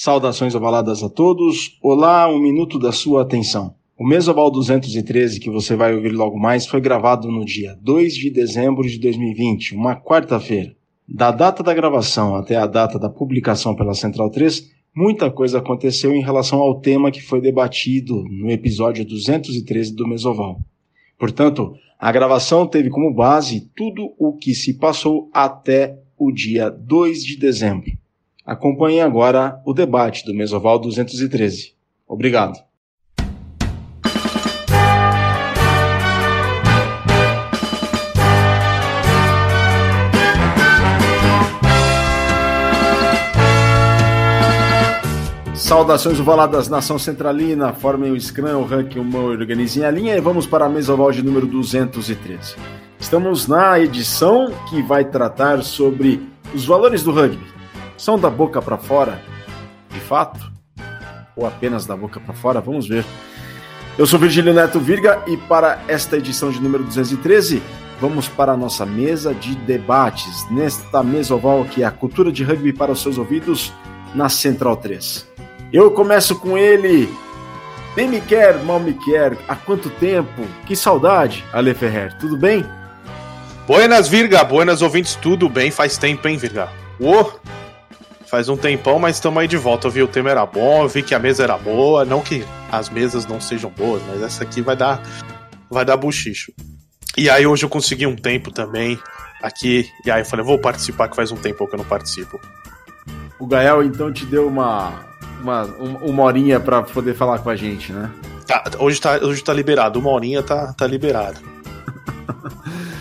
Saudações ovaladas a todos. Olá, um minuto da sua atenção. O Mesoval 213 que você vai ouvir logo mais foi gravado no dia 2 de dezembro de 2020, uma quarta-feira. Da data da gravação até a data da publicação pela Central 3, muita coisa aconteceu em relação ao tema que foi debatido no episódio 213 do Mesoval. Portanto, a gravação teve como base tudo o que se passou até o dia 2 de dezembro. Acompanhe agora o debate do Mesoval 213. Obrigado. Saudações ovaladas, nação centralina, formem o Scrum, o ranking, uma organizem a linha e vamos para a Mesoval de número 213. Estamos na edição que vai tratar sobre os valores do rugby são da boca para fora, de fato? Ou apenas da boca para fora? Vamos ver. Eu sou Virgílio Neto Virga e para esta edição de número 213, vamos para a nossa mesa de debates. Nesta mesa oval que é a cultura de rugby para os seus ouvidos na Central 3. Eu começo com ele. Bem me quer, mal me quer. Há quanto tempo? Que saudade, Ale Ferrer. Tudo bem? Buenas, Virga. Buenas, ouvintes. Tudo bem? Faz tempo, hein, Virga? Ô, Faz um tempão, mas estamos aí de volta. Eu vi o tema era bom, eu vi que a mesa era boa. Não que as mesas não sejam boas, mas essa aqui vai dar, vai dar buchicho. E aí hoje eu consegui um tempo também aqui. E aí eu falei, vou participar, que faz um tempo que eu não participo. O Gael então te deu uma, uma, uma horinha para poder falar com a gente, né? Tá, hoje, tá, hoje tá liberado, uma horinha tá, tá liberado.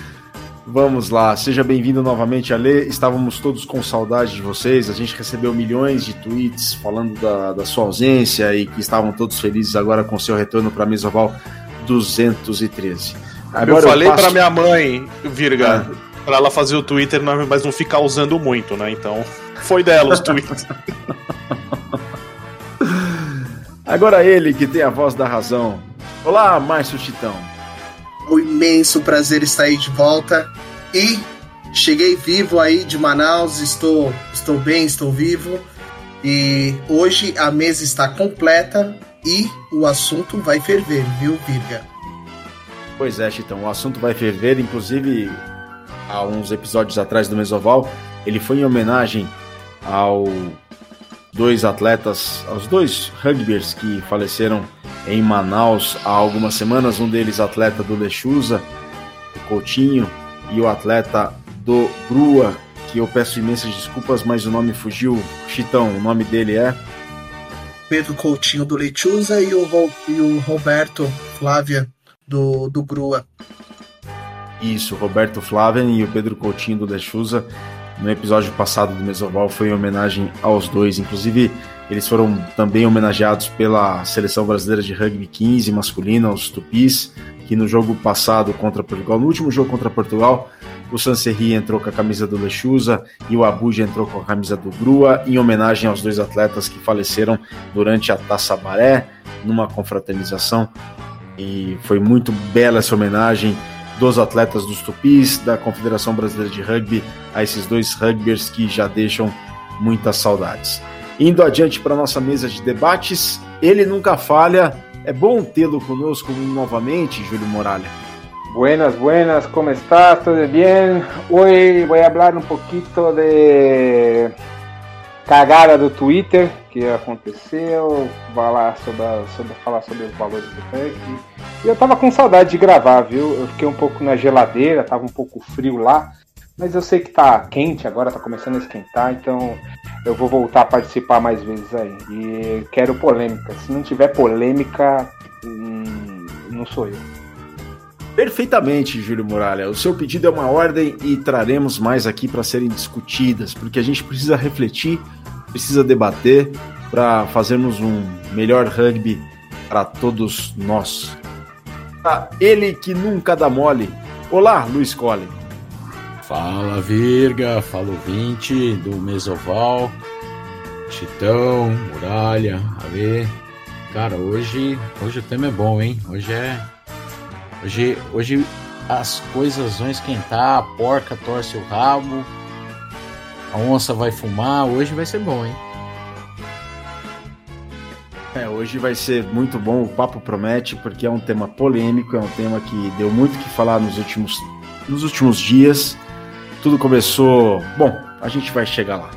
Vamos lá, seja bem-vindo novamente, Ale. Estávamos todos com saudade de vocês. A gente recebeu milhões de tweets falando da, da sua ausência e que estavam todos felizes agora com seu retorno para a Mesoval 213. Agora eu falei eu passo... para minha mãe, Virga, ah. para ela fazer o Twitter, mas não ficar usando muito, né? Então, foi dela os tweets. Agora ele que tem a voz da razão. Olá, Márcio Chitão um imenso prazer estar aí de volta. E cheguei vivo aí de Manaus, estou, estou bem, estou vivo. E hoje a mesa está completa e o assunto vai ferver, viu, Virga? Pois é, Chitão, o assunto vai ferver. Inclusive, há uns episódios atrás do Mesoval, ele foi em homenagem ao dois atletas, aos dois rugbyers que faleceram em Manaus há algumas semanas. Um deles, atleta do Lechuza, o Coutinho, e o atleta do Brua, que eu peço imensas desculpas, mas o nome fugiu. Chitão, o nome dele é? Pedro Coutinho do Lechuza e o, e o Roberto Flávia do, do Grua. Isso, Roberto Flávia e o Pedro Coutinho do Lechuza. No episódio passado do Mesoval foi em homenagem aos dois. Inclusive, eles foram também homenageados pela Seleção Brasileira de Rugby 15 masculina, os Tupis, que no jogo passado contra Portugal, no último jogo contra Portugal, o Sanserri entrou com a camisa do Lechuza e o Abuja entrou com a camisa do Grua, em homenagem aos dois atletas que faleceram durante a Taça Baré, numa confraternização. E foi muito bela essa homenagem dos atletas dos Tupis, da Confederação Brasileira de Rugby, a esses dois rugbyers que já deixam muitas saudades. Indo adiante para nossa mesa de debates, ele nunca falha. É bom tê-lo conosco novamente, Júlio Moralha. Buenas, buenas, ¿cómo estás? ¿Todo bien? Hoy voy a hablar un poquito de cagada do Twitter que aconteceu, falar sobre, sobre, falar sobre os valores do ranking. E eu tava com saudade de gravar, viu? Eu fiquei um pouco na geladeira, tava um pouco frio lá, mas eu sei que tá quente agora, tá começando a esquentar, então eu vou voltar a participar mais vezes aí. E quero polêmica. Se não tiver polêmica, hum, não sou eu. Perfeitamente, Júlio Muralha. O seu pedido é uma ordem e traremos mais aqui para serem discutidas, porque a gente precisa refletir, precisa debater para fazermos um melhor rugby para todos nós. Ele que nunca dá mole. Olá, Luiz Collin. Fala Virga, fala ouvinte do Mesoval, Chitão, Muralha, Ale. Cara, hoje, hoje o tema é bom, hein? Hoje é. Hoje, hoje as coisas vão esquentar, a porca torce o rabo, a onça vai fumar, hoje vai ser bom, hein? É, hoje vai ser muito bom, o papo promete, porque é um tema polêmico, é um tema que deu muito que falar nos últimos, nos últimos dias. Tudo começou. Bom, a gente vai chegar lá.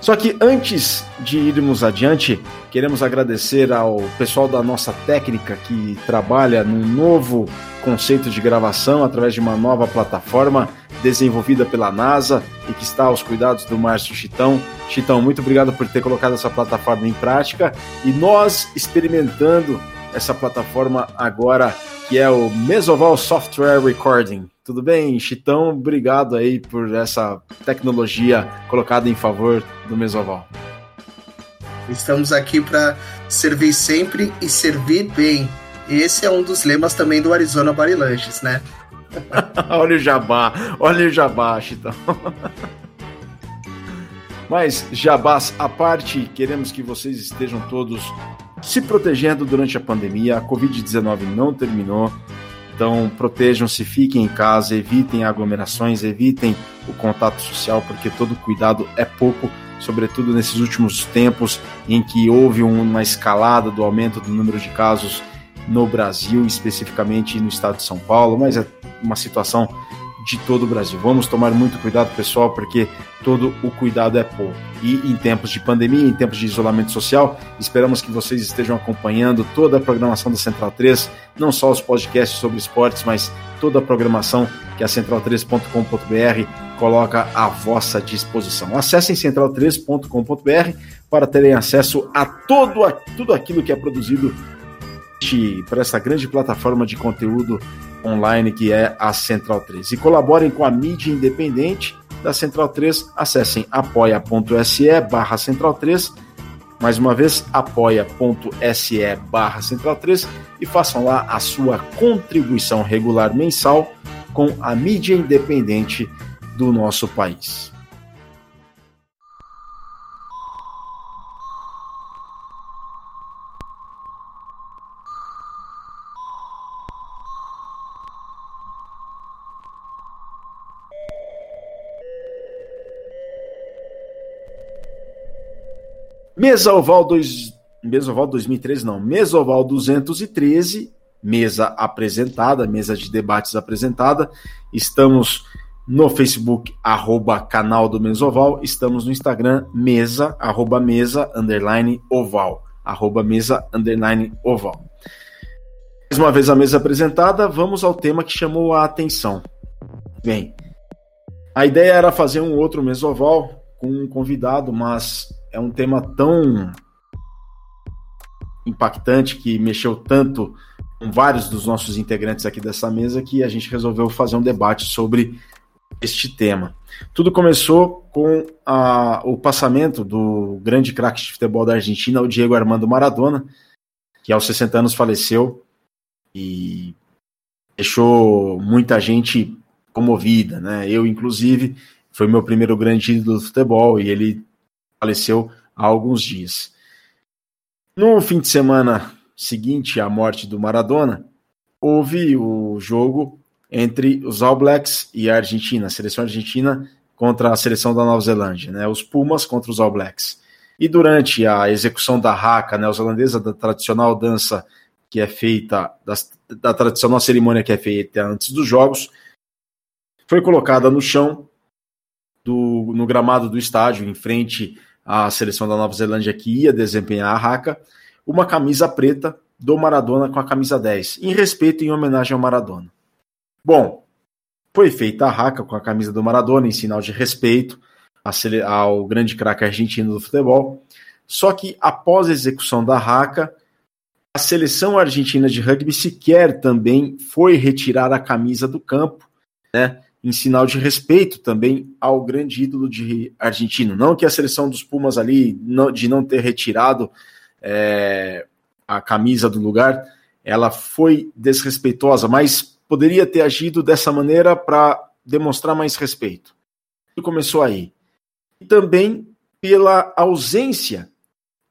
Só que antes de irmos adiante, queremos agradecer ao pessoal da nossa técnica que trabalha num novo conceito de gravação através de uma nova plataforma desenvolvida pela NASA e que está aos cuidados do Márcio Chitão. Chitão, muito obrigado por ter colocado essa plataforma em prática e nós experimentando essa plataforma agora, que é o Mesoval Software Recording. Tudo bem, Chitão? Obrigado aí por essa tecnologia colocada em favor do Mesoval. Estamos aqui para servir sempre e servir bem. Esse é um dos lemas também do Arizona Barilanches, né? olha o jabá, olha o jabá, Chitão. Mas, jabás à parte, queremos que vocês estejam todos se protegendo durante a pandemia. A Covid-19 não terminou. Então, protejam-se, fiquem em casa, evitem aglomerações, evitem o contato social, porque todo cuidado é pouco, sobretudo nesses últimos tempos em que houve uma escalada do aumento do número de casos no Brasil, especificamente no estado de São Paulo, mas é uma situação de todo o Brasil. Vamos tomar muito cuidado, pessoal, porque todo o cuidado é pouco. E em tempos de pandemia, em tempos de isolamento social, esperamos que vocês estejam acompanhando toda a programação da Central 3, não só os podcasts sobre esportes, mas toda a programação que a central3.com.br coloca à vossa disposição. Acessem central3.com.br para terem acesso a todo a, tudo aquilo que é produzido para essa grande plataforma de conteúdo online que é a Central 3. E colaborem com a mídia independente da Central 3, acessem apoia.se barra Central 3, mais uma vez, apoia.se barra Central 3 e façam lá a sua contribuição regular mensal com a mídia independente do nosso país. Mesoval, dois, Mesoval 2013, não, Mesoval 213, mesa apresentada, mesa de debates apresentada. Estamos no Facebook, arroba canal do Mesoval. Estamos no Instagram, mesa, arroba mesa, underline oval, arroba mesa, underline oval. Mais uma vez a mesa apresentada, vamos ao tema que chamou a atenção. Bem, a ideia era fazer um outro Mesoval com um convidado, mas é um tema tão impactante que mexeu tanto com vários dos nossos integrantes aqui dessa mesa que a gente resolveu fazer um debate sobre este tema. Tudo começou com a, o passamento do grande craque de futebol da Argentina, o Diego Armando Maradona, que aos 60 anos faleceu e deixou muita gente comovida, né? Eu, inclusive, foi meu primeiro grande ídolo do futebol e ele faleceu há alguns dias. No fim de semana seguinte à morte do Maradona, houve o jogo entre os All Blacks e a Argentina, a seleção argentina contra a seleção da Nova Zelândia, né? Os Pumas contra os All Blacks. E durante a execução da haka neozelandesa, da tradicional dança que é feita, da, da tradicional cerimônia que é feita antes dos jogos, foi colocada no chão do, no gramado do estádio, em frente à seleção da Nova Zelândia que ia desempenhar a raca, uma camisa preta do Maradona com a camisa 10, em respeito e em homenagem ao Maradona. Bom, foi feita a raca com a camisa do Maradona em sinal de respeito ao grande craque argentino do futebol. Só que após a execução da raca, a seleção argentina de rugby sequer também foi retirar a camisa do campo, né? Em sinal de respeito também ao grande ídolo de argentino. Não que a seleção dos Pumas ali, não, de não ter retirado é, a camisa do lugar, ela foi desrespeitosa, mas poderia ter agido dessa maneira para demonstrar mais respeito. Tudo começou aí. E também pela ausência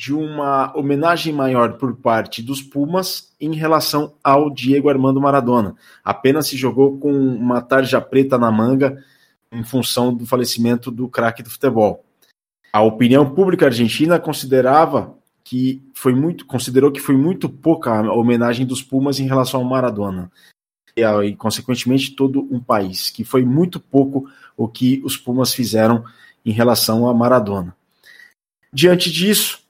de uma homenagem maior por parte dos Pumas em relação ao Diego Armando Maradona. Apenas se jogou com uma tarja preta na manga em função do falecimento do craque do futebol. A opinião pública argentina considerava que foi muito, considerou que foi muito pouca a homenagem dos Pumas em relação ao Maradona. E, e, consequentemente, todo um país, que foi muito pouco o que os Pumas fizeram em relação a Maradona. Diante disso,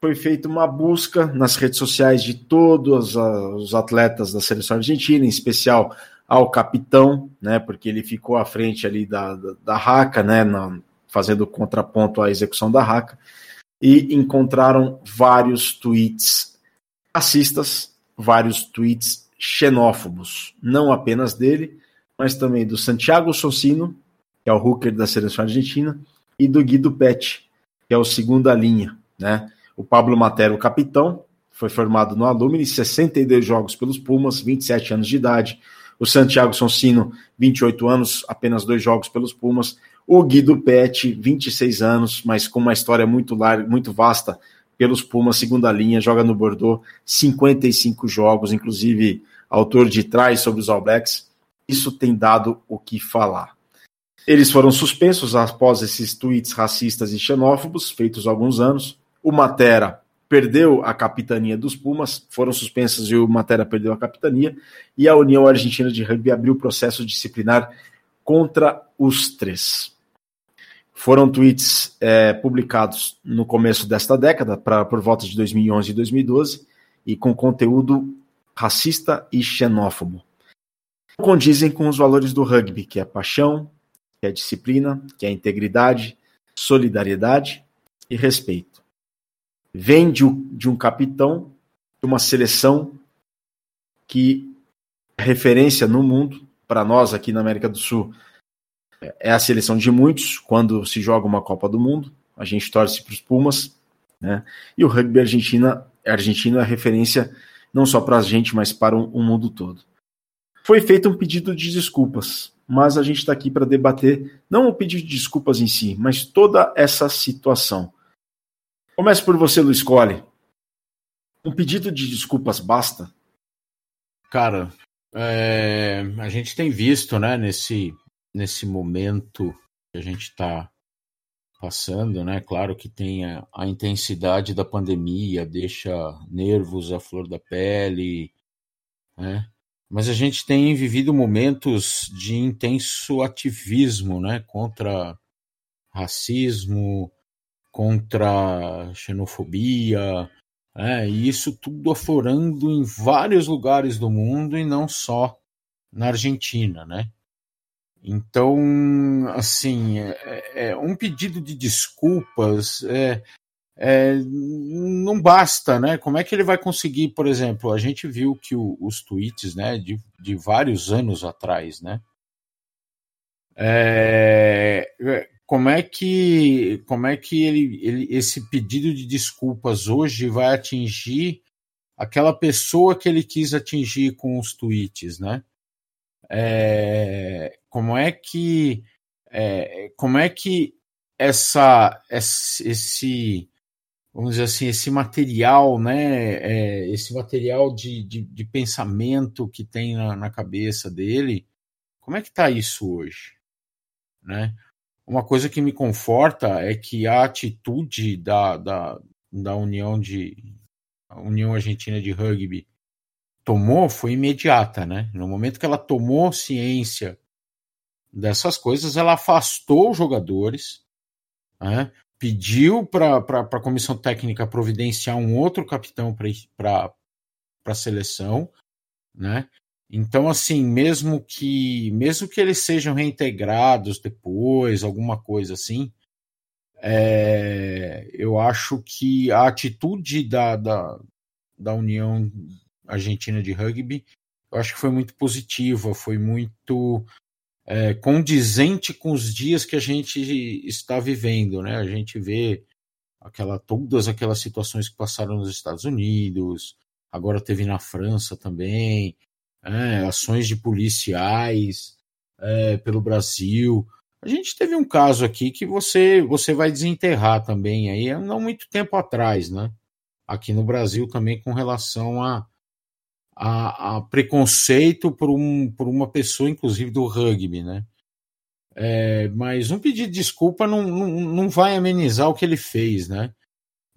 foi feita uma busca nas redes sociais de todos os atletas da seleção argentina, em especial ao capitão, né, porque ele ficou à frente ali da, da, da Raca, né, na, fazendo contraponto à execução da Raca, e encontraram vários tweets racistas, vários tweets xenófobos, não apenas dele, mas também do Santiago Socino, que é o hooker da seleção argentina, e do Guido Pet, que é o segunda linha, né? O Pablo Matero, capitão, foi formado no Alumni, 62 jogos pelos Pumas, 27 anos de idade. O Santiago Sonsino, 28 anos, apenas dois jogos pelos Pumas. O Guido Pet, 26 anos, mas com uma história muito larga, muito vasta pelos Pumas, segunda linha, joga no Bordeaux, 55 jogos, inclusive autor de trás sobre os All Blacks. Isso tem dado o que falar. Eles foram suspensos após esses tweets racistas e xenófobos feitos há alguns anos. O Matera perdeu a capitania dos Pumas, foram suspensos e o Matera perdeu a capitania, e a União Argentina de Rugby abriu processo disciplinar contra os três. Foram tweets é, publicados no começo desta década, pra, por volta de 2011 e 2012, e com conteúdo racista e xenófobo. Condizem com os valores do rugby, que é paixão, que é disciplina, que é integridade, solidariedade e respeito vem de um, de um capitão de uma seleção que é referência no mundo, para nós aqui na América do Sul, é a seleção de muitos quando se joga uma Copa do Mundo. A gente torce para os Pumas, né? E o rugby argentina, argentino é referência não só para a gente, mas para o mundo todo. Foi feito um pedido de desculpas, mas a gente está aqui para debater não o pedido de desculpas em si, mas toda essa situação. Comece por você, Luiz Cole. Um pedido de desculpas basta? Cara, é, a gente tem visto, né, nesse, nesse momento que a gente está passando, né? Claro que tem a, a, intensidade da pandemia, deixa nervos à flor da pele, né? Mas a gente tem vivido momentos de intenso ativismo, né? Contra racismo, contra xenofobia, é, e isso tudo aflorando em vários lugares do mundo e não só na Argentina, né? Então, assim, é, é, é um pedido de desculpas é, é, não basta, né? Como é que ele vai conseguir, por exemplo, a gente viu que o, os tweets, né, de, de vários anos atrás, né? É, como é que como é que ele, ele, esse pedido de desculpas hoje vai atingir aquela pessoa que ele quis atingir com os tweets, né? É, como é que é, como é que essa esse vamos dizer assim esse material né é, esse material de, de, de, pensamento que tem na, na cabeça dele como é que está isso hoje né uma coisa que me conforta é que a atitude da, da, da União de União Argentina de Rugby tomou foi imediata, né? No momento que ela tomou ciência dessas coisas, ela afastou os jogadores, né? pediu para a comissão técnica providenciar um outro capitão para a seleção, né? Então, assim, mesmo que mesmo que eles sejam reintegrados depois, alguma coisa assim, é, eu acho que a atitude da, da, da União Argentina de Rugby, eu acho que foi muito positiva, foi muito é, condizente com os dias que a gente está vivendo, né? A gente vê aquela, todas aquelas situações que passaram nos Estados Unidos, agora teve na França também, é, ações de policiais é, pelo Brasil. A gente teve um caso aqui que você você vai desenterrar também aí, não muito tempo atrás, né? Aqui no Brasil também com relação a, a, a preconceito por, um, por uma pessoa, inclusive do rugby, né? É, mas um pedido de desculpa não, não, não vai amenizar o que ele fez, né?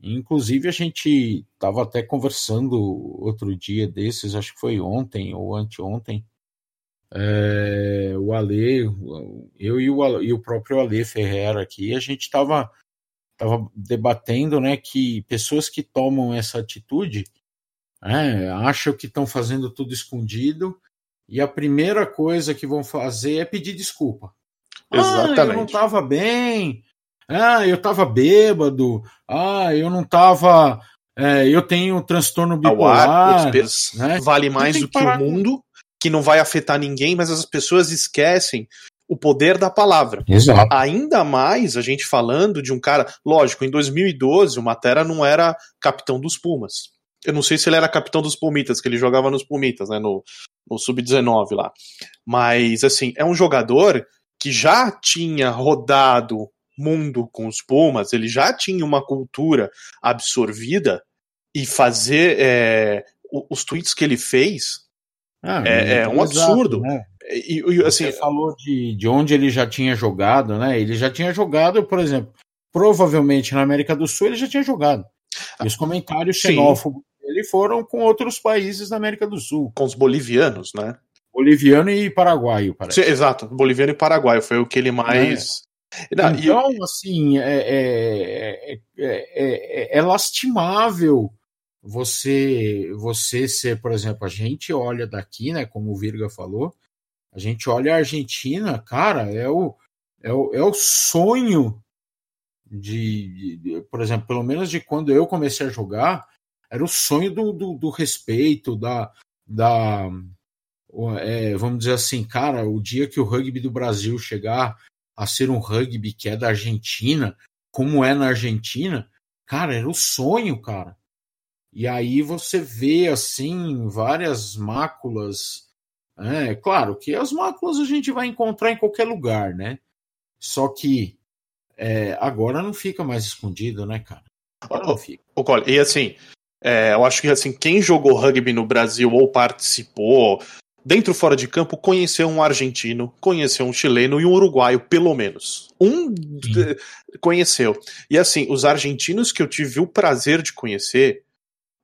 Inclusive, a gente estava até conversando outro dia desses, acho que foi ontem ou anteontem. É, o Ale, eu e o, e o próprio Ale Ferreira aqui, a gente estava tava debatendo né, que pessoas que tomam essa atitude é, acham que estão fazendo tudo escondido e a primeira coisa que vão fazer é pedir desculpa. Exatamente. Ah, eu não estava bem, ah, eu estava bêbado, ah, eu não estava. É, eu tenho transtorno bipolar. né? Vale mais do que, que o mundo, que não vai afetar ninguém, mas as pessoas esquecem o poder da palavra. Exato. Ainda mais a gente falando de um cara. Lógico, em 2012 o Matera não era capitão dos Pumas. Eu não sei se ele era capitão dos Pumitas, que ele jogava nos Pumitas, né? No, no Sub-19 lá. Mas, assim, é um jogador que já tinha rodado mundo com os Pumas, ele já tinha uma cultura absorvida e fazer é, os tweets que ele fez ah, é, é, um absurdo. né? e, e, assim, Você falou de, de onde ele já tinha jogado, né? Ele já tinha jogado, por exemplo, provavelmente na América do Sul ele já tinha jogado. E os comentários xenófobos dele foram com outros países da América do Sul. Com os bolivianos, né? Boliviano e paraguaio, parece. Sim, exato, boliviano e paraguaio foi o que ele mais. É. Não, então, e... assim, é, é, é, é, lastimável você você ser, por exemplo, a gente olha daqui, né, como o Virga falou, a gente olha a Argentina, cara, é o, é o, é o sonho de, de, de, por exemplo, pelo menos de quando eu comecei a jogar, era o sonho do, do, do respeito, da, da é, vamos dizer assim, cara, o dia que o rugby do Brasil chegar a ser um rugby que é da Argentina, como é na Argentina, cara, era o sonho, cara. E aí você vê assim várias máculas. É claro que as máculas a gente vai encontrar em qualquer lugar, né? Só que é, agora não fica mais escondido, né, cara? Agora não fica. E assim, é, eu acho que assim, quem jogou rugby no Brasil ou participou, dentro fora de campo, conheceu um argentino, conheceu um chileno e um uruguaio, pelo menos. Um conheceu. E assim, os argentinos que eu tive o prazer de conhecer,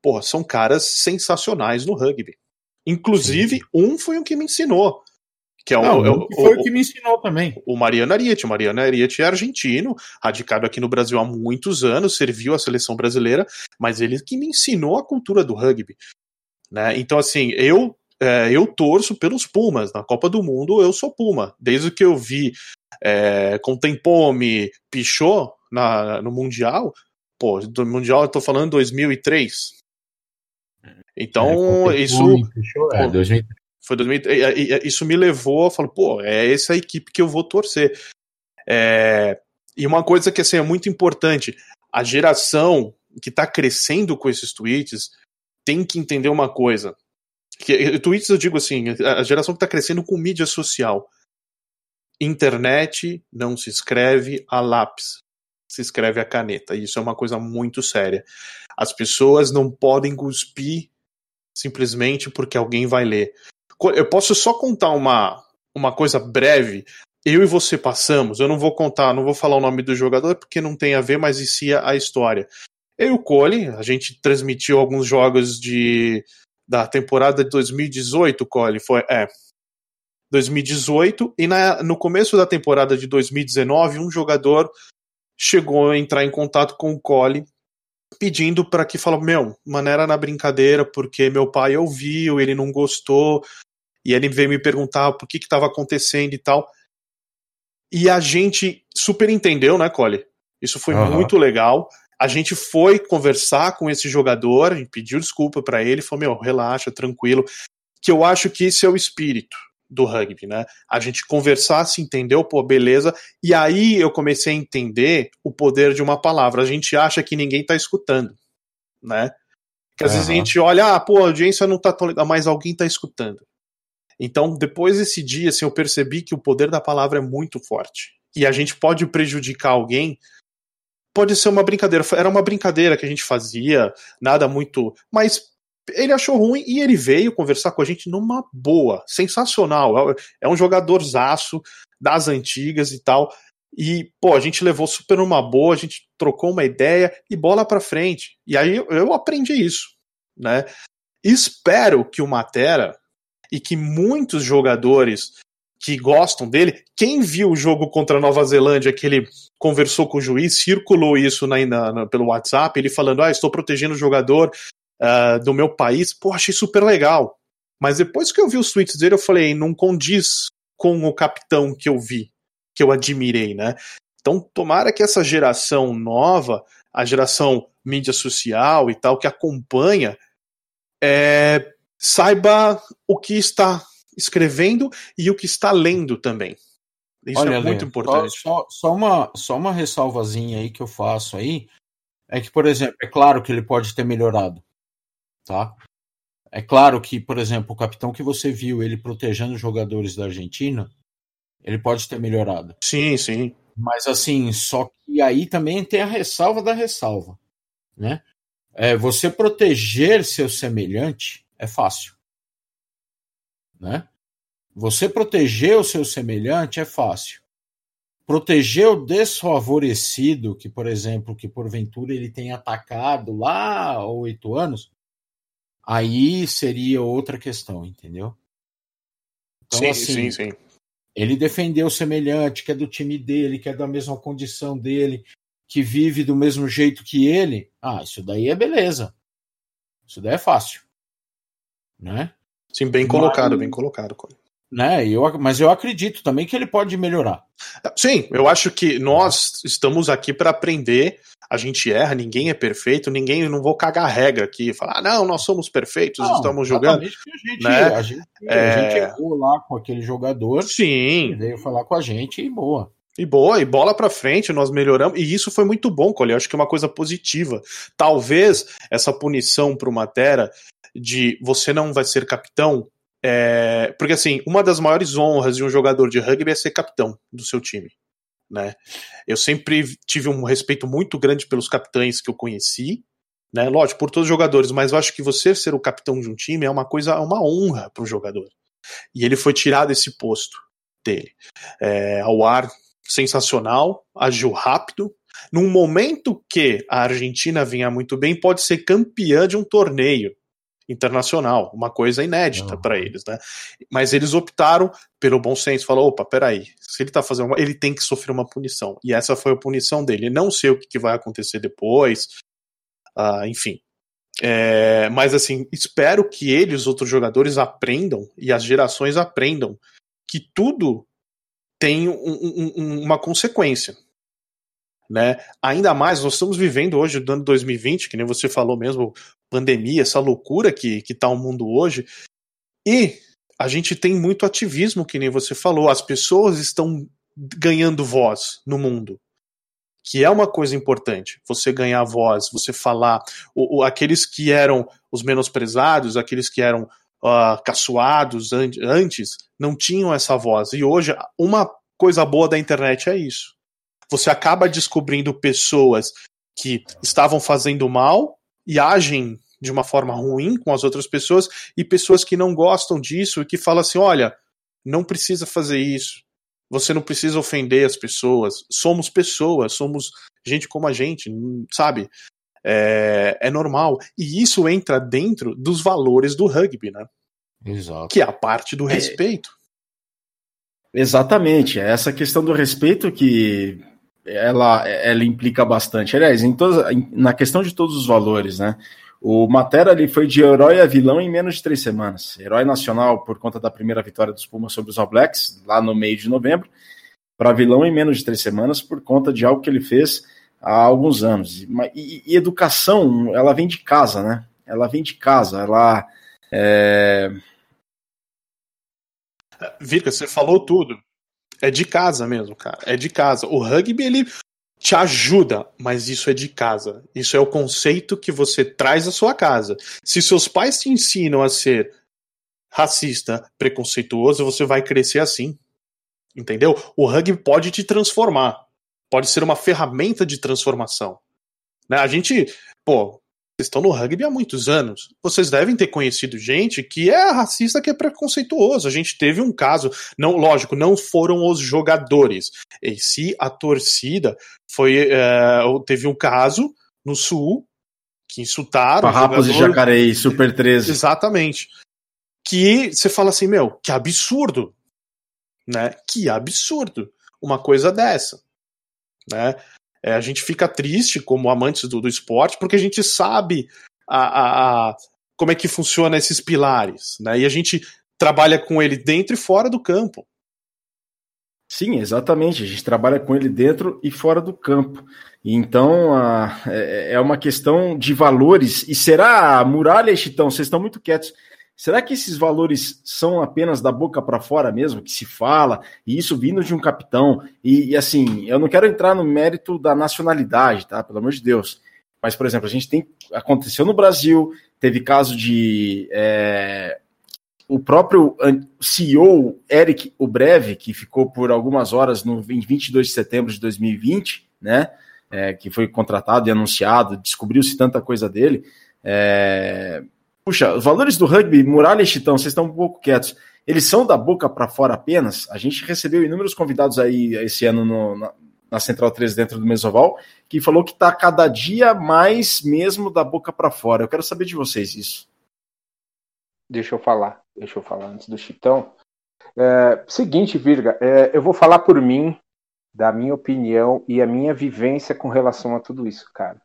porra, são caras sensacionais no rugby. Inclusive, Sim. um foi o que me ensinou. Que é o, Não, é o, foi o, o, que me ensinou também. O Mariano Ariete. O Mariano Ariete é argentino, radicado aqui no Brasil há muitos anos, serviu a seleção brasileira, mas ele que me ensinou a cultura do rugby. Né? Então, assim, eu é, eu torço pelos Pumas. Na Copa do Mundo eu sou Puma. Desde que eu vi é, Contempome, Pichot na, no Mundial, pô, do Mundial eu tô falando 2003. Então, é, isso. Pichot, é, 2003 foi 2000, isso me levou a falar, pô, é essa equipe que eu vou torcer. É, e uma coisa que assim, é muito importante, a geração que está crescendo com esses tweets tem que entender uma coisa. Que, tweets eu digo assim, a geração que está crescendo com mídia social. Internet não se escreve a lápis, se escreve a caneta. Isso é uma coisa muito séria. As pessoas não podem cuspir simplesmente porque alguém vai ler. Eu posso só contar uma, uma coisa breve. Eu e você passamos, eu não vou contar, não vou falar o nome do jogador porque não tem a ver, mas si a história. Eu e o Cole, a gente transmitiu alguns jogos de da temporada de 2018, Cole, foi, é, 2018, e na, no começo da temporada de 2019, um jogador chegou a entrar em contato com o Cole pedindo para que falou meu, maneira na brincadeira, porque meu pai ouviu, ele não gostou, e ele veio me perguntar por que estava acontecendo e tal. E a gente super entendeu, né, Cole? Isso foi uhum. muito legal. A gente foi conversar com esse jogador, a gente pediu desculpa para ele, falou: meu, relaxa, tranquilo. Que eu acho que esse é o espírito do rugby, né? A gente conversar, se entendeu, pô, beleza. E aí eu comecei a entender o poder de uma palavra. A gente acha que ninguém tá escutando, né? Que às uhum. vezes a gente olha, ah, pô, a audiência não tá tão legal, mas alguém tá escutando. Então, depois desse dia, assim, eu percebi que o poder da palavra é muito forte. E a gente pode prejudicar alguém. Pode ser uma brincadeira. Era uma brincadeira que a gente fazia, nada muito. Mas ele achou ruim e ele veio conversar com a gente numa boa, sensacional. É um jogador zaço das antigas e tal. E, pô, a gente levou super numa boa, a gente trocou uma ideia e bola pra frente. E aí eu, eu aprendi isso, né? Espero que o Matera e que muitos jogadores que gostam dele, quem viu o jogo contra a Nova Zelândia, que ele conversou com o juiz, circulou isso na, na, pelo WhatsApp, ele falando, ah, estou protegendo o jogador uh, do meu país, pô, achei super legal. Mas depois que eu vi os tweets dele, eu falei, não condiz com o capitão que eu vi, que eu admirei, né? Então, tomara que essa geração nova, a geração mídia social e tal, que acompanha, é, saiba o que está escrevendo e o que está lendo também. Isso Olha, é muito Lê, importante. Só, só, uma, só uma ressalvazinha aí que eu faço aí. É que, por exemplo, é claro que ele pode ter melhorado. Tá? É claro que, por exemplo, o capitão que você viu ele protegendo os jogadores da Argentina, ele pode ter melhorado. Sim, sim. Mas assim, só que aí também tem a ressalva da ressalva, né? É, você proteger seu semelhante é fácil, né? Você proteger o seu semelhante é fácil. Proteger o desfavorecido, que por exemplo, que porventura ele tenha atacado lá há oito anos, aí seria outra questão, entendeu? Então, sim, assim, sim, sim. Ele defendeu o semelhante, que é do time dele, que é da mesma condição dele, que vive do mesmo jeito que ele. Ah, isso daí é beleza. Isso daí é fácil. Né? Sim, bem colocado, mas, bem colocado. Né, eu, mas eu acredito também que ele pode melhorar. Sim, eu acho que nós estamos aqui para aprender a gente erra, ninguém é perfeito, ninguém, não vou cagar regra aqui, falar, ah, não, nós somos perfeitos, não, estamos jogando. A gente, né? a, gente, é... a gente errou lá com aquele jogador, Sim. veio falar com a gente e boa. E boa, e bola para frente, nós melhoramos, e isso foi muito bom, Cole, eu acho que é uma coisa positiva. Talvez essa punição pro Matera de você não vai ser capitão, é... porque assim, uma das maiores honras de um jogador de rugby é ser capitão do seu time né? Eu sempre tive um respeito muito grande pelos capitães que eu conheci, né? Lógico, por todos os jogadores, mas eu acho que você ser o capitão de um time é uma coisa, é uma honra para o jogador. E ele foi tirado esse posto dele. É, ao ar sensacional, agiu rápido. Num momento que a Argentina vinha muito bem, pode ser campeã de um torneio internacional, uma coisa inédita para eles, né? Mas eles optaram pelo bom senso, falou, opa, peraí, se ele tá fazendo uma, ele tem que sofrer uma punição, e essa foi a punição dele, não sei o que, que vai acontecer depois, uh, enfim. É, mas assim, espero que ele e os outros jogadores aprendam, e as gerações aprendam, que tudo tem um, um, uma consequência, né? Ainda mais, nós estamos vivendo hoje, do ano 2020, que nem você falou mesmo, pandemia, essa loucura que, que tá o mundo hoje. E a gente tem muito ativismo, que nem você falou, as pessoas estão ganhando voz no mundo. Que é uma coisa importante, você ganhar voz, você falar. O, o aqueles que eram os menosprezados, aqueles que eram uh, caçoados an antes, não tinham essa voz. E hoje, uma coisa boa da internet é isso você acaba descobrindo pessoas que estavam fazendo mal e agem de uma forma ruim com as outras pessoas e pessoas que não gostam disso e que falam assim: olha, não precisa fazer isso. Você não precisa ofender as pessoas. Somos pessoas, somos gente como a gente, sabe? É, é normal. E isso entra dentro dos valores do rugby, né? Exato. Que é a parte do é. respeito. Exatamente. É essa questão do respeito que ela, ela implica bastante. Aliás, em todas, na questão de todos os valores, né? O Matera ele foi de herói a vilão em menos de três semanas. Herói nacional por conta da primeira vitória dos Pumas sobre os All Blacks, lá no meio de novembro, para vilão em menos de três semanas por conta de algo que ele fez há alguns anos. E, e educação, ela vem de casa, né? Ela vem de casa, ela. É... Virka, você falou tudo. É de casa mesmo, cara. É de casa. O rugby, ele te ajuda, mas isso é de casa. Isso é o conceito que você traz da sua casa. Se seus pais te ensinam a ser racista, preconceituoso, você vai crescer assim. Entendeu? O rugby pode te transformar. Pode ser uma ferramenta de transformação. Né? A gente, pô, estão no rugby há muitos anos. Vocês devem ter conhecido gente que é racista, que é preconceituoso. A gente teve um caso, não, lógico, não foram os jogadores. E se a torcida foi, é, teve um caso no sul que insultaram. Farrapos e Jacareí, Super 13. Exatamente. Que você fala assim, meu, que absurdo. Né? Que absurdo. Uma coisa dessa. Né? É, a gente fica triste como amantes do, do esporte, porque a gente sabe a, a, a, como é que funciona esses pilares. Né? E a gente trabalha com ele dentro e fora do campo. Sim, exatamente. A gente trabalha com ele dentro e fora do campo. Então, a, é, é uma questão de valores. E será, Muralha e Chitão, vocês estão muito quietos. Será que esses valores são apenas da boca para fora mesmo, que se fala, e isso vindo de um capitão? E, e, assim, eu não quero entrar no mérito da nacionalidade, tá? Pelo amor de Deus. Mas, por exemplo, a gente tem. Aconteceu no Brasil, teve caso de. É, o próprio CEO Eric Obreve, que ficou por algumas horas no 22 de setembro de 2020, né? É, que foi contratado e anunciado, descobriu-se tanta coisa dele. É, puxa, os valores do rugby, Muralha e Chitão, vocês estão um pouco quietos. Eles são da boca para fora apenas? A gente recebeu inúmeros convidados aí esse ano no, na, na, Central 3 dentro do Mesoval, que falou que está cada dia mais mesmo da boca para fora. Eu quero saber de vocês isso. Deixa eu falar, deixa eu falar antes do Chitão. É, seguinte, Virga, é, eu vou falar por mim, da minha opinião e a minha vivência com relação a tudo isso, cara.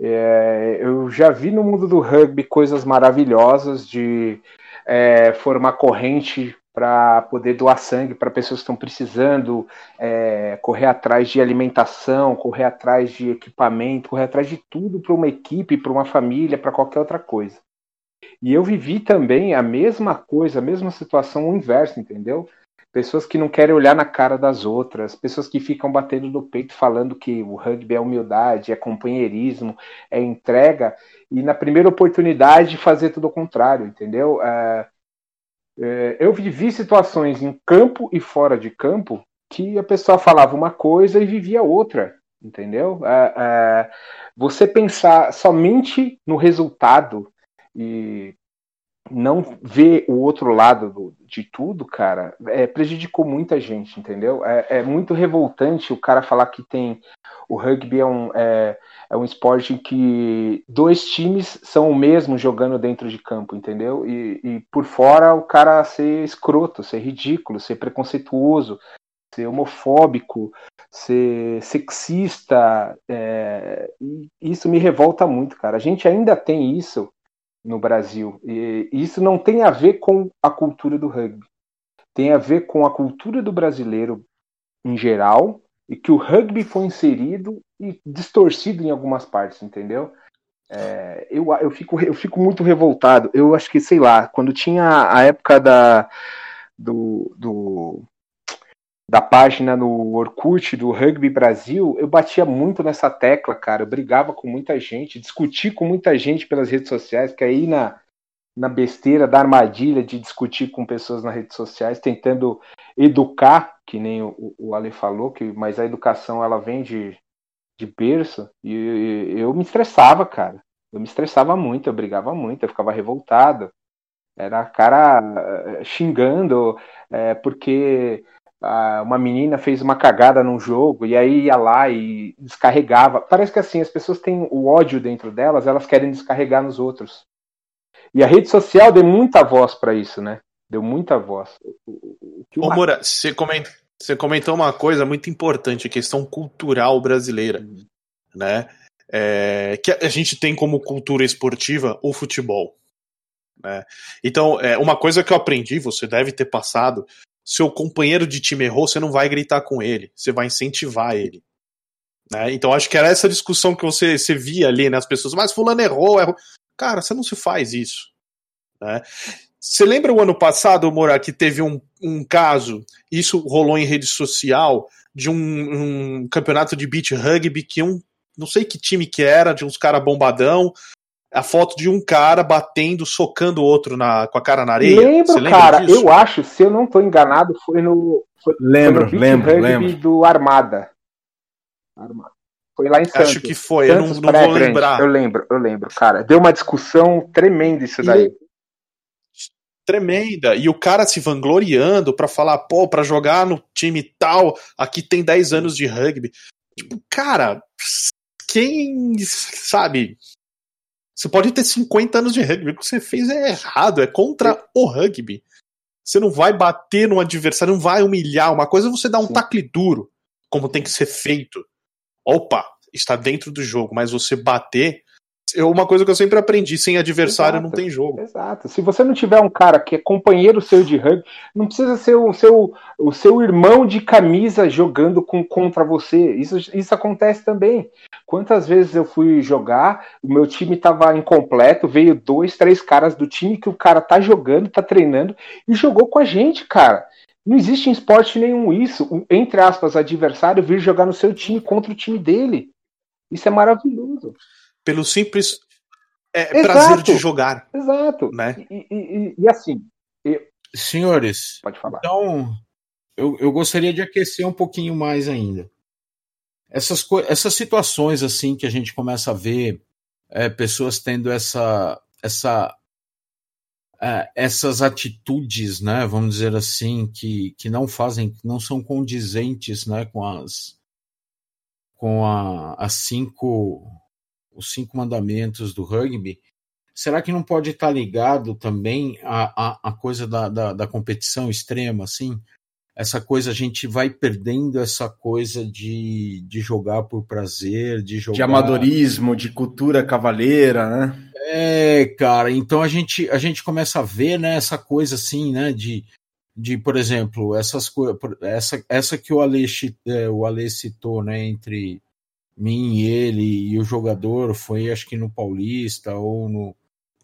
É, eu já vi no mundo do rugby coisas maravilhosas de é, formar corrente para poder doar sangue para pessoas que estão precisando, é, correr atrás de alimentação, correr atrás de equipamento, correr atrás de tudo para uma equipe, para uma família, para qualquer outra coisa. E eu vivi também a mesma coisa, a mesma situação, o inverso, entendeu? Pessoas que não querem olhar na cara das outras, pessoas que ficam batendo no peito falando que o rugby é humildade, é companheirismo, é entrega, e na primeira oportunidade fazer tudo ao contrário, entendeu? É, é, eu vivi situações em campo e fora de campo que a pessoa falava uma coisa e vivia outra, entendeu? É, é você pensar somente no resultado e não ver o outro lado do, de tudo, cara, é, prejudicou muita gente, entendeu? É, é, muito revoltante o cara falar que tem. O rugby é um, é, é um esporte em que dois times são o mesmo jogando dentro de campo, entendeu? E, e por fora o cara ser escroto, ser ridículo, ser preconceituoso, ser homofóbico, ser sexista. É, isso me revolta muito, cara. A gente ainda tem isso no Brasil. E isso não tem a ver com a cultura do rugby. Tem a ver com a cultura do brasileiro em geral e que o rugby foi inserido e distorcido em algumas partes, entendeu? É, eu, eu, fico, eu fico muito revoltado. Eu acho que, sei lá, quando tinha a época da, do, do da página no Orkut do Rugby Brasil, eu batia muito nessa tecla, cara. Eu brigava com muita gente, discuti com muita gente pelas redes sociais, que aí na, na besteira da armadilha de discutir com pessoas nas redes sociais, tentando educar, que nem o, o Ale falou, que, mas a educação ela vem de, de berço, e eu me estressava, cara. Eu me estressava muito, eu brigava muito, eu ficava revoltado. Era cara eh, xingando, é, porque uma menina fez uma cagada num jogo e aí ia lá e descarregava. Parece que assim, as pessoas têm o ódio dentro delas, elas querem descarregar nos outros. E a rede social deu muita voz para isso, né? Deu muita voz. Ô, Moura, você comentou, você comentou uma coisa muito importante, a questão cultural brasileira, né? É, que a gente tem como cultura esportiva o futebol. Né? Então, é, uma coisa que eu aprendi, você deve ter passado, seu companheiro de time errou, você não vai gritar com ele, você vai incentivar ele. Né? Então acho que era essa discussão que você, você via ali, né? As pessoas, mas fulano errou, errou. Cara, você não se faz isso. Né? Você lembra o ano passado, Moura, que teve um, um caso, isso rolou em rede social, de um, um campeonato de beach rugby que um, não sei que time que era, de uns caras bombadão, a foto de um cara batendo, socando o outro na, com a cara na areia. Lembro, cara, disso? eu acho, se eu não estou enganado, foi no. Foi, lembro, foi no lembro, lembro. do Armada. Armada. Foi lá em Santos. Acho que foi, Santos, eu não, não vou lembrar. Eu lembro, eu lembro, cara. Deu uma discussão tremenda isso daí. E tremenda. E o cara se vangloriando para falar, pô, para jogar no time tal, aqui tem 10 anos de rugby. Tipo, cara, quem sabe? Você pode ter 50 anos de rugby, o que você fez é errado, é contra o rugby. Você não vai bater no adversário, não vai humilhar. Uma coisa é você dar um Sim. tacle duro, como tem que ser feito. Opa, está dentro do jogo, mas você bater uma coisa que eu sempre aprendi, sem adversário exato, não tem jogo. Exato. Se você não tiver um cara que é companheiro seu de rugby, não precisa ser o seu, o seu irmão de camisa jogando com, contra você. Isso, isso acontece também. Quantas vezes eu fui jogar, o meu time estava incompleto, veio dois, três caras do time que o cara tá jogando, tá treinando e jogou com a gente, cara. Não existe em esporte nenhum isso, entre aspas, adversário vir jogar no seu time contra o time dele. Isso é maravilhoso pelo simples é, prazer de jogar. Exato. Né? E, e, e assim. Eu... Senhores, pode falar. Então, eu, eu gostaria de aquecer um pouquinho mais ainda. Essas, essas situações assim que a gente começa a ver é, pessoas tendo essa, essa é, essas atitudes, né, vamos dizer assim, que, que não fazem, não são condizentes, né, com as com a, as cinco os cinco mandamentos do rugby, será que não pode estar ligado também à, à, à coisa da, da, da, competição extrema, assim? Essa coisa, a gente vai perdendo essa coisa de, de jogar por prazer, de jogar. De amadorismo, de cultura cavaleira, né? É, cara, então a gente, a gente começa a ver, né, essa coisa assim, né, de, de por exemplo, essas essa, essa que o Ale, é, o Ale citou, né, entre mim, ele e o jogador foi acho que no Paulista ou no. no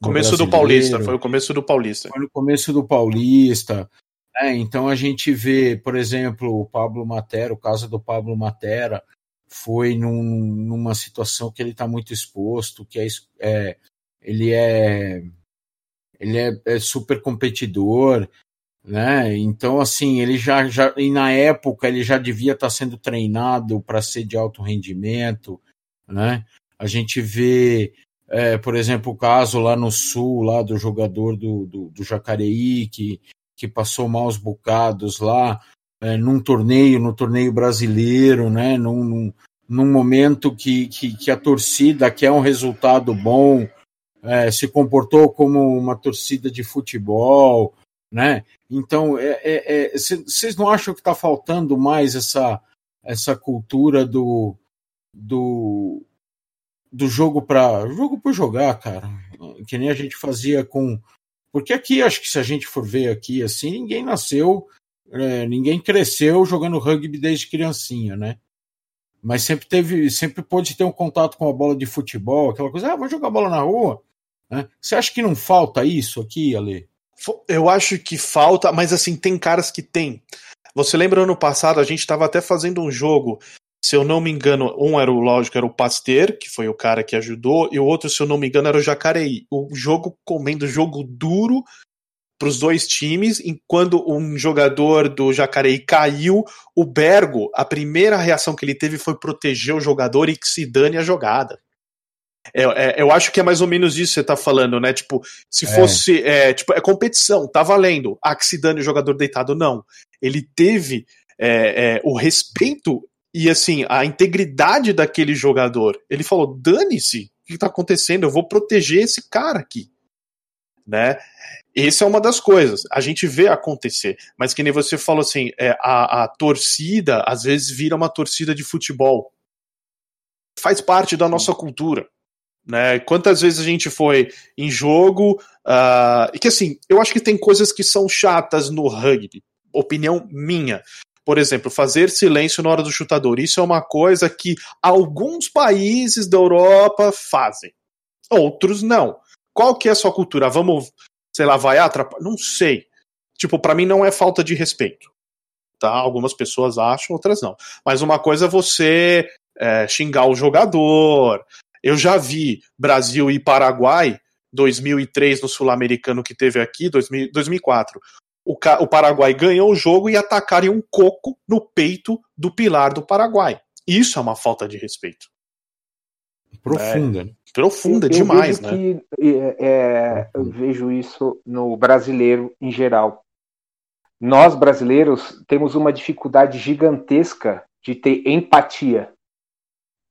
começo do Paulista, foi o começo do Paulista. Foi no começo do Paulista. É, então a gente vê, por exemplo, o Pablo Matera, o caso do Pablo Matera, foi num, numa situação que ele está muito exposto, que é, é ele é ele é, é super competidor, né? Então, assim, ele já, já e na época ele já devia estar sendo treinado para ser de alto rendimento, né? A gente vê, é, por exemplo, o caso lá no sul, lá do jogador do, do, do Jacareí, que, que passou maus bocados lá, é, num torneio, no torneio brasileiro, né? Num, num, num momento que, que, que, a torcida quer um resultado bom, é, se comportou como uma torcida de futebol, né? Então, vocês é, é, é não acham que está faltando mais essa, essa cultura do, do, do jogo para jogo por jogar, cara? Que nem a gente fazia com. Porque aqui, acho que se a gente for ver aqui assim, ninguém nasceu, é, ninguém cresceu jogando rugby desde criancinha, né? Mas sempre teve, sempre pôde ter um contato com a bola de futebol, aquela coisa, ah, vou jogar bola na rua. Né? Você acha que não falta isso aqui, Ale? Eu acho que falta, mas assim, tem caras que tem. Você lembra ano passado, a gente estava até fazendo um jogo, se eu não me engano, um era o lógico, era o Pasteur, que foi o cara que ajudou, e o outro, se eu não me engano, era o Jacareí. O jogo comendo jogo duro para os dois times, enquanto um jogador do Jacareí caiu, o Bergo, a primeira reação que ele teve foi proteger o jogador e que se dane a jogada. É, é, eu acho que é mais ou menos isso que você tá falando, né? Tipo, se é. fosse. É, tipo, é competição, tá valendo. Ah, que se dane o jogador deitado. Não. Ele teve é, é, o respeito e, assim, a integridade daquele jogador. Ele falou: dane-se, o que tá acontecendo? Eu vou proteger esse cara aqui. Né? Essa é uma das coisas. A gente vê acontecer. Mas que nem você falou assim, a, a torcida às vezes vira uma torcida de futebol. Faz parte da nossa cultura. Né? Quantas vezes a gente foi em jogo uh, e que assim, eu acho que tem coisas que são chatas no rugby, opinião minha. Por exemplo, fazer silêncio na hora do chutador. Isso é uma coisa que alguns países da Europa fazem, outros não. Qual que é a sua cultura? Vamos, sei lá, vai atrapalhar? Não sei. Tipo, para mim não é falta de respeito. Tá? Algumas pessoas acham, outras não. Mas uma coisa é você é, xingar o jogador, eu já vi Brasil e Paraguai, 2003 no Sul-Americano que teve aqui, 2000, 2004. O, o Paraguai ganhou o jogo e atacarem um coco no peito do pilar do Paraguai. Isso é uma falta de respeito. Profunda. É, profunda eu, demais, eu né? Que, é, é, eu vejo isso no brasileiro em geral. Nós, brasileiros, temos uma dificuldade gigantesca de ter empatia.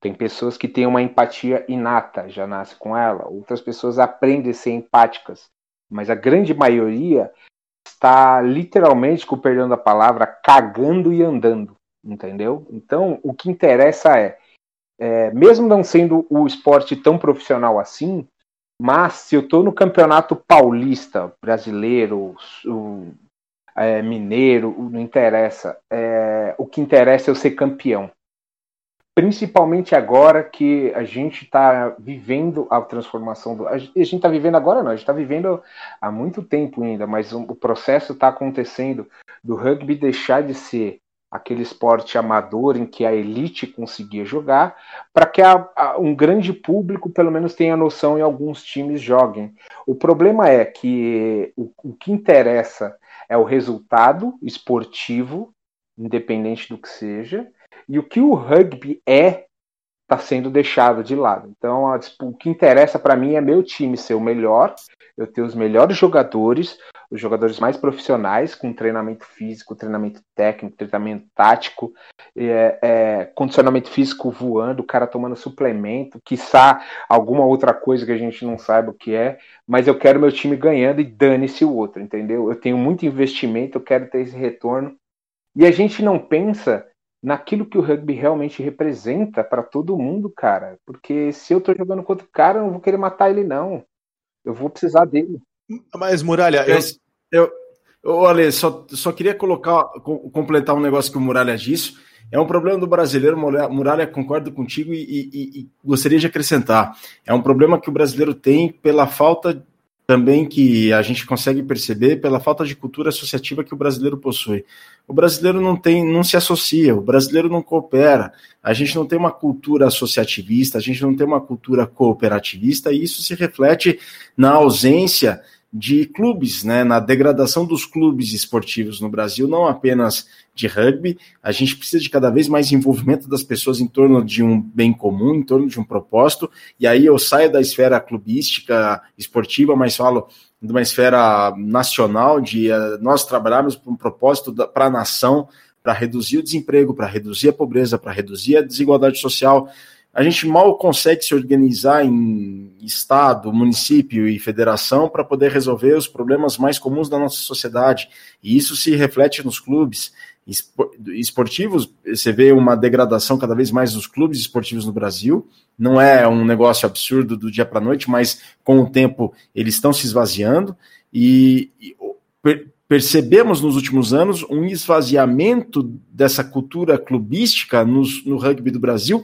Tem pessoas que têm uma empatia inata, já nasce com ela. Outras pessoas aprendem a ser empáticas. Mas a grande maioria está literalmente, com o perdão da palavra, cagando e andando. Entendeu? Então, o que interessa é, é mesmo não sendo o esporte tão profissional assim, mas se eu estou no campeonato paulista, brasileiro, o, é, mineiro, não interessa. É, o que interessa é eu ser campeão principalmente agora que a gente está vivendo a transformação do. A gente está vivendo agora, não, a gente está vivendo há muito tempo ainda, mas o processo está acontecendo do rugby deixar de ser aquele esporte amador em que a elite conseguia jogar, para que a, a, um grande público, pelo menos, tenha noção e alguns times joguem. O problema é que o, o que interessa é o resultado esportivo, independente do que seja, e o que o rugby é está sendo deixado de lado. Então, a, o que interessa para mim é meu time ser o melhor, eu ter os melhores jogadores, os jogadores mais profissionais, com treinamento físico, treinamento técnico, treinamento tático, é, é, condicionamento físico voando, o cara tomando suplemento, quiçá alguma outra coisa que a gente não saiba o que é, mas eu quero meu time ganhando e dane-se o outro, entendeu? Eu tenho muito investimento, eu quero ter esse retorno. E a gente não pensa naquilo que o rugby realmente representa para todo mundo, cara. Porque se eu tô jogando contra o cara, eu não vou querer matar ele, não. Eu vou precisar dele. Mas, Muralha, eu. eu... Olha, só, só queria colocar, completar um negócio que o Muralha disse. É um problema do brasileiro, Muralha, concordo contigo e, e, e gostaria de acrescentar. É um problema que o brasileiro tem pela falta também que a gente consegue perceber pela falta de cultura associativa que o brasileiro possui. O brasileiro não tem, não se associa, o brasileiro não coopera. A gente não tem uma cultura associativista, a gente não tem uma cultura cooperativista e isso se reflete na ausência de clubes, né, na degradação dos clubes esportivos no Brasil, não apenas de rugby. A gente precisa de cada vez mais envolvimento das pessoas em torno de um bem comum, em torno de um propósito. E aí eu saio da esfera clubística, esportiva, mas falo de uma esfera nacional, de uh, nós trabalharmos por um propósito para a nação, para reduzir o desemprego, para reduzir a pobreza, para reduzir a desigualdade social a gente mal consegue se organizar em estado, município e federação para poder resolver os problemas mais comuns da nossa sociedade. E isso se reflete nos clubes esportivos. Você vê uma degradação cada vez mais dos clubes esportivos no Brasil. Não é um negócio absurdo do dia para a noite, mas com o tempo eles estão se esvaziando. E, percebemos nos últimos anos um esvaziamento dessa cultura clubística no, no rugby do Brasil,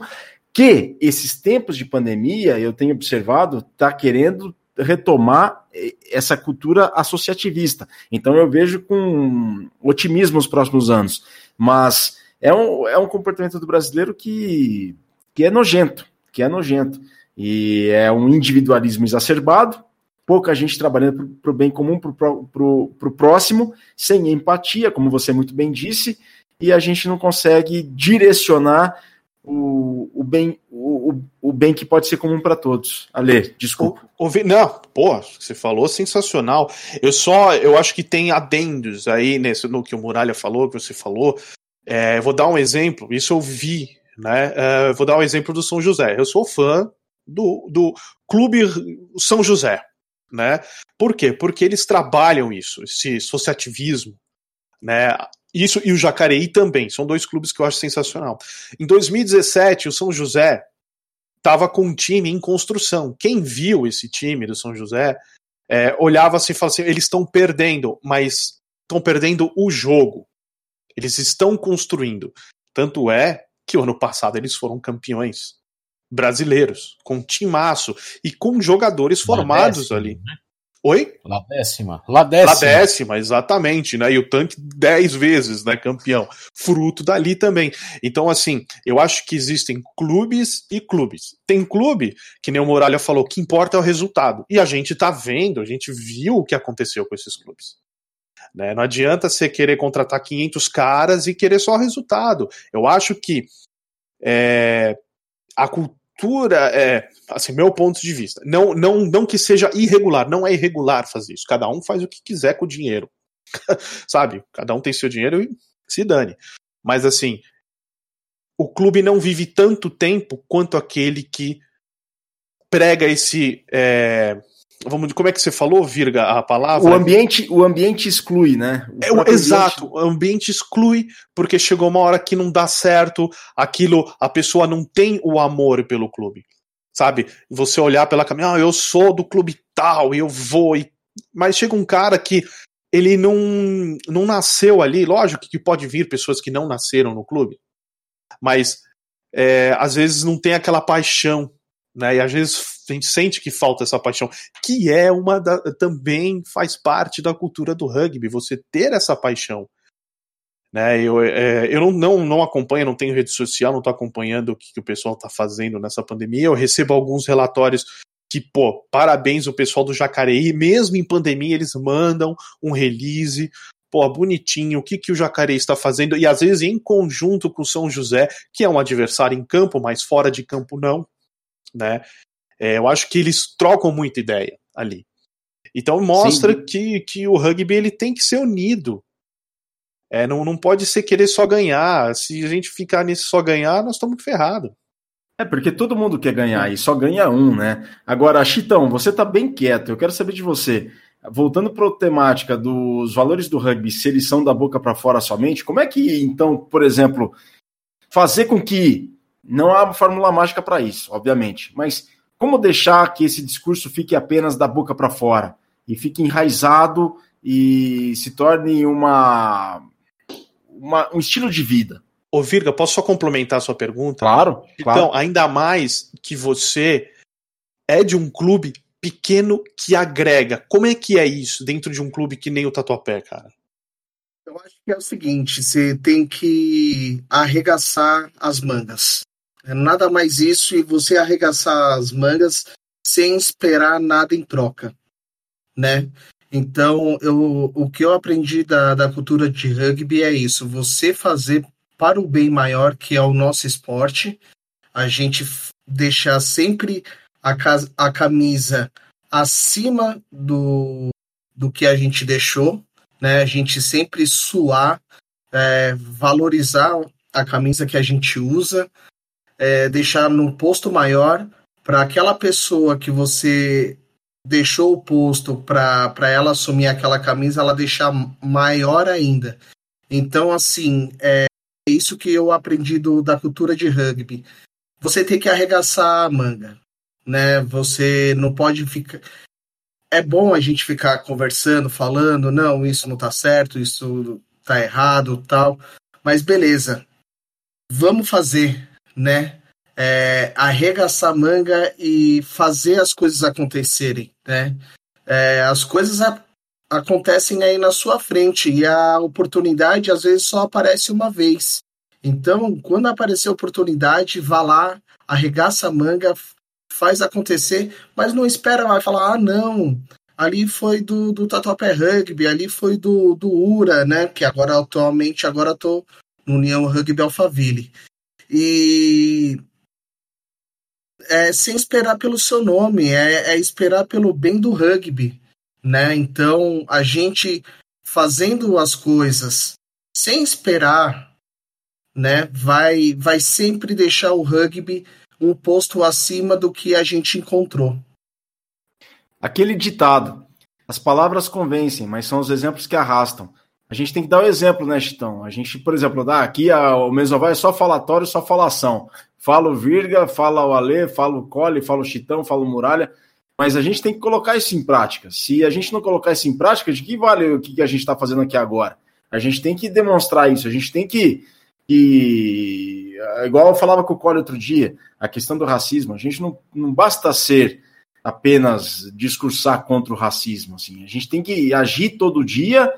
que esses tempos de pandemia, eu tenho observado, está querendo retomar eh, essa cultura associativista. Então eu vejo com otimismo os próximos anos. Mas é um, é um comportamento do brasileiro que, que é nojento, que é nojento. E é um individualismo exacerbado, pouca gente trabalhando para o bem comum, para o próximo, sem empatia, como você muito bem disse, e a gente não consegue direcionar o, o, bem, o, o bem que pode ser comum para todos. Ale, desculpa. O, o, não, pô, você falou sensacional. Eu só, eu acho que tem adendos aí nesse, no que o Muralha falou, que você falou. É, vou dar um exemplo, isso eu vi, né? É, vou dar um exemplo do São José. Eu sou fã do, do Clube São José, né? Por quê? Porque eles trabalham isso, esse associativismo, né? Isso e o Jacareí também. São dois clubes que eu acho sensacional. Em 2017, o São José estava com um time em construção. Quem viu esse time do São José é, olhava assim e falava assim: eles estão perdendo, mas estão perdendo o jogo. Eles estão construindo. Tanto é que o ano passado eles foram campeões brasileiros, com um timaço e com jogadores formados ali. Né? Oi? La décima. La décima. La décima, exatamente, né? E o tanque dez vezes, né? Campeão. Fruto dali também. Então, assim, eu acho que existem clubes e clubes. Tem clube, que nem o Muralha falou, que importa é o resultado. E a gente tá vendo, a gente viu o que aconteceu com esses clubes. Né? Não adianta você querer contratar 500 caras e querer só resultado. Eu acho que é, a cultura cultura é, assim, meu ponto de vista, não, não, não que seja irregular, não é irregular fazer isso. Cada um faz o que quiser com o dinheiro. Sabe? Cada um tem seu dinheiro e se dane. Mas assim, o clube não vive tanto tempo quanto aquele que prega esse. É, vamos como é que você falou, Virga, a palavra? O ambiente, o ambiente exclui, né? É, o, exato, ambiente... o ambiente exclui porque chegou uma hora que não dá certo, aquilo, a pessoa não tem o amor pelo clube. Sabe? Você olhar pela caminhada, ah, eu sou do clube tal e eu vou e mas chega um cara que ele não não nasceu ali, lógico que pode vir pessoas que não nasceram no clube, mas é, às vezes não tem aquela paixão né? E às vezes a gente sente que falta essa paixão, que é uma da, também faz parte da cultura do rugby, você ter essa paixão. Né, eu é, eu não, não, não acompanho, não tenho rede social, não estou acompanhando o que, que o pessoal está fazendo nessa pandemia. Eu recebo alguns relatórios que, pô, parabéns o pessoal do Jacareí, mesmo em pandemia, eles mandam um release, pô, bonitinho, o que, que o Jacareí está fazendo, e às vezes em conjunto com o São José, que é um adversário em campo, mas fora de campo não, né? É, eu acho que eles trocam muita ideia ali. Então mostra que, que o rugby ele tem que ser unido. É, não, não pode ser querer só ganhar. Se a gente ficar nesse só ganhar, nós estamos ferrados. É, porque todo mundo quer ganhar e só ganha um, né? Agora, Chitão, você tá bem quieto. Eu quero saber de você. Voltando para a temática dos valores do rugby, se eles são da boca para fora somente, como é que, então, por exemplo, fazer com que não há uma fórmula mágica para isso, obviamente, mas como deixar que esse discurso fique apenas da boca para fora e fique enraizado e se torne uma, uma, um estilo de vida? Ô Virga, posso só complementar a sua pergunta? Claro. Então, claro. ainda mais que você é de um clube pequeno que agrega. Como é que é isso dentro de um clube que nem o Tatuapé, cara? Eu acho que é o seguinte, você tem que arregaçar as mangas. É nada mais isso e você arregaçar as mangas sem esperar nada em troca, né? Então, eu, o que eu aprendi da, da cultura de rugby é isso: você fazer para o bem maior, que é o nosso esporte, a gente deixar sempre a, a camisa acima do, do que a gente deixou, né? A gente sempre suar, é, valorizar a camisa que a gente usa, é, deixar num posto maior para aquela pessoa que você deixou o posto para ela assumir aquela camisa, ela deixar maior ainda. Então, assim, é isso que eu aprendi do, da cultura de rugby. Você tem que arregaçar a manga, né? Você não pode ficar. É bom a gente ficar conversando, falando, não, isso não tá certo, isso tá errado, tal. Mas beleza, vamos fazer, né? É, arregaçar manga e fazer as coisas acontecerem, né? É, as coisas a, acontecem aí na sua frente e a oportunidade às vezes só aparece uma vez. Então, quando aparecer a oportunidade, vá lá, arregaça a manga, faz acontecer, mas não espera mais falar, ah, não, ali foi do, do Tatuapé Rugby, ali foi do, do URA, né? Que agora atualmente agora tô no União Rugby Alphaville. E é sem esperar pelo seu nome, é, é esperar pelo bem do rugby, né? Então a gente fazendo as coisas sem esperar, né? Vai vai sempre deixar o rugby um posto acima do que a gente encontrou. Aquele ditado: as palavras convencem, mas são os exemplos que arrastam. A gente tem que dar o um exemplo, né, Chitão? A gente, por exemplo, dá aqui a, o Mesoval é só falatório, só falação. Fala o Virga, fala o Alê, fala o Cole, fala o Chitão, fala o Muralha. Mas a gente tem que colocar isso em prática. Se a gente não colocar isso em prática, de que vale o que a gente está fazendo aqui agora? A gente tem que demonstrar isso, a gente tem que, que. Igual eu falava com o Cole outro dia, a questão do racismo, a gente não, não basta ser apenas discursar contra o racismo. Assim. A gente tem que agir todo dia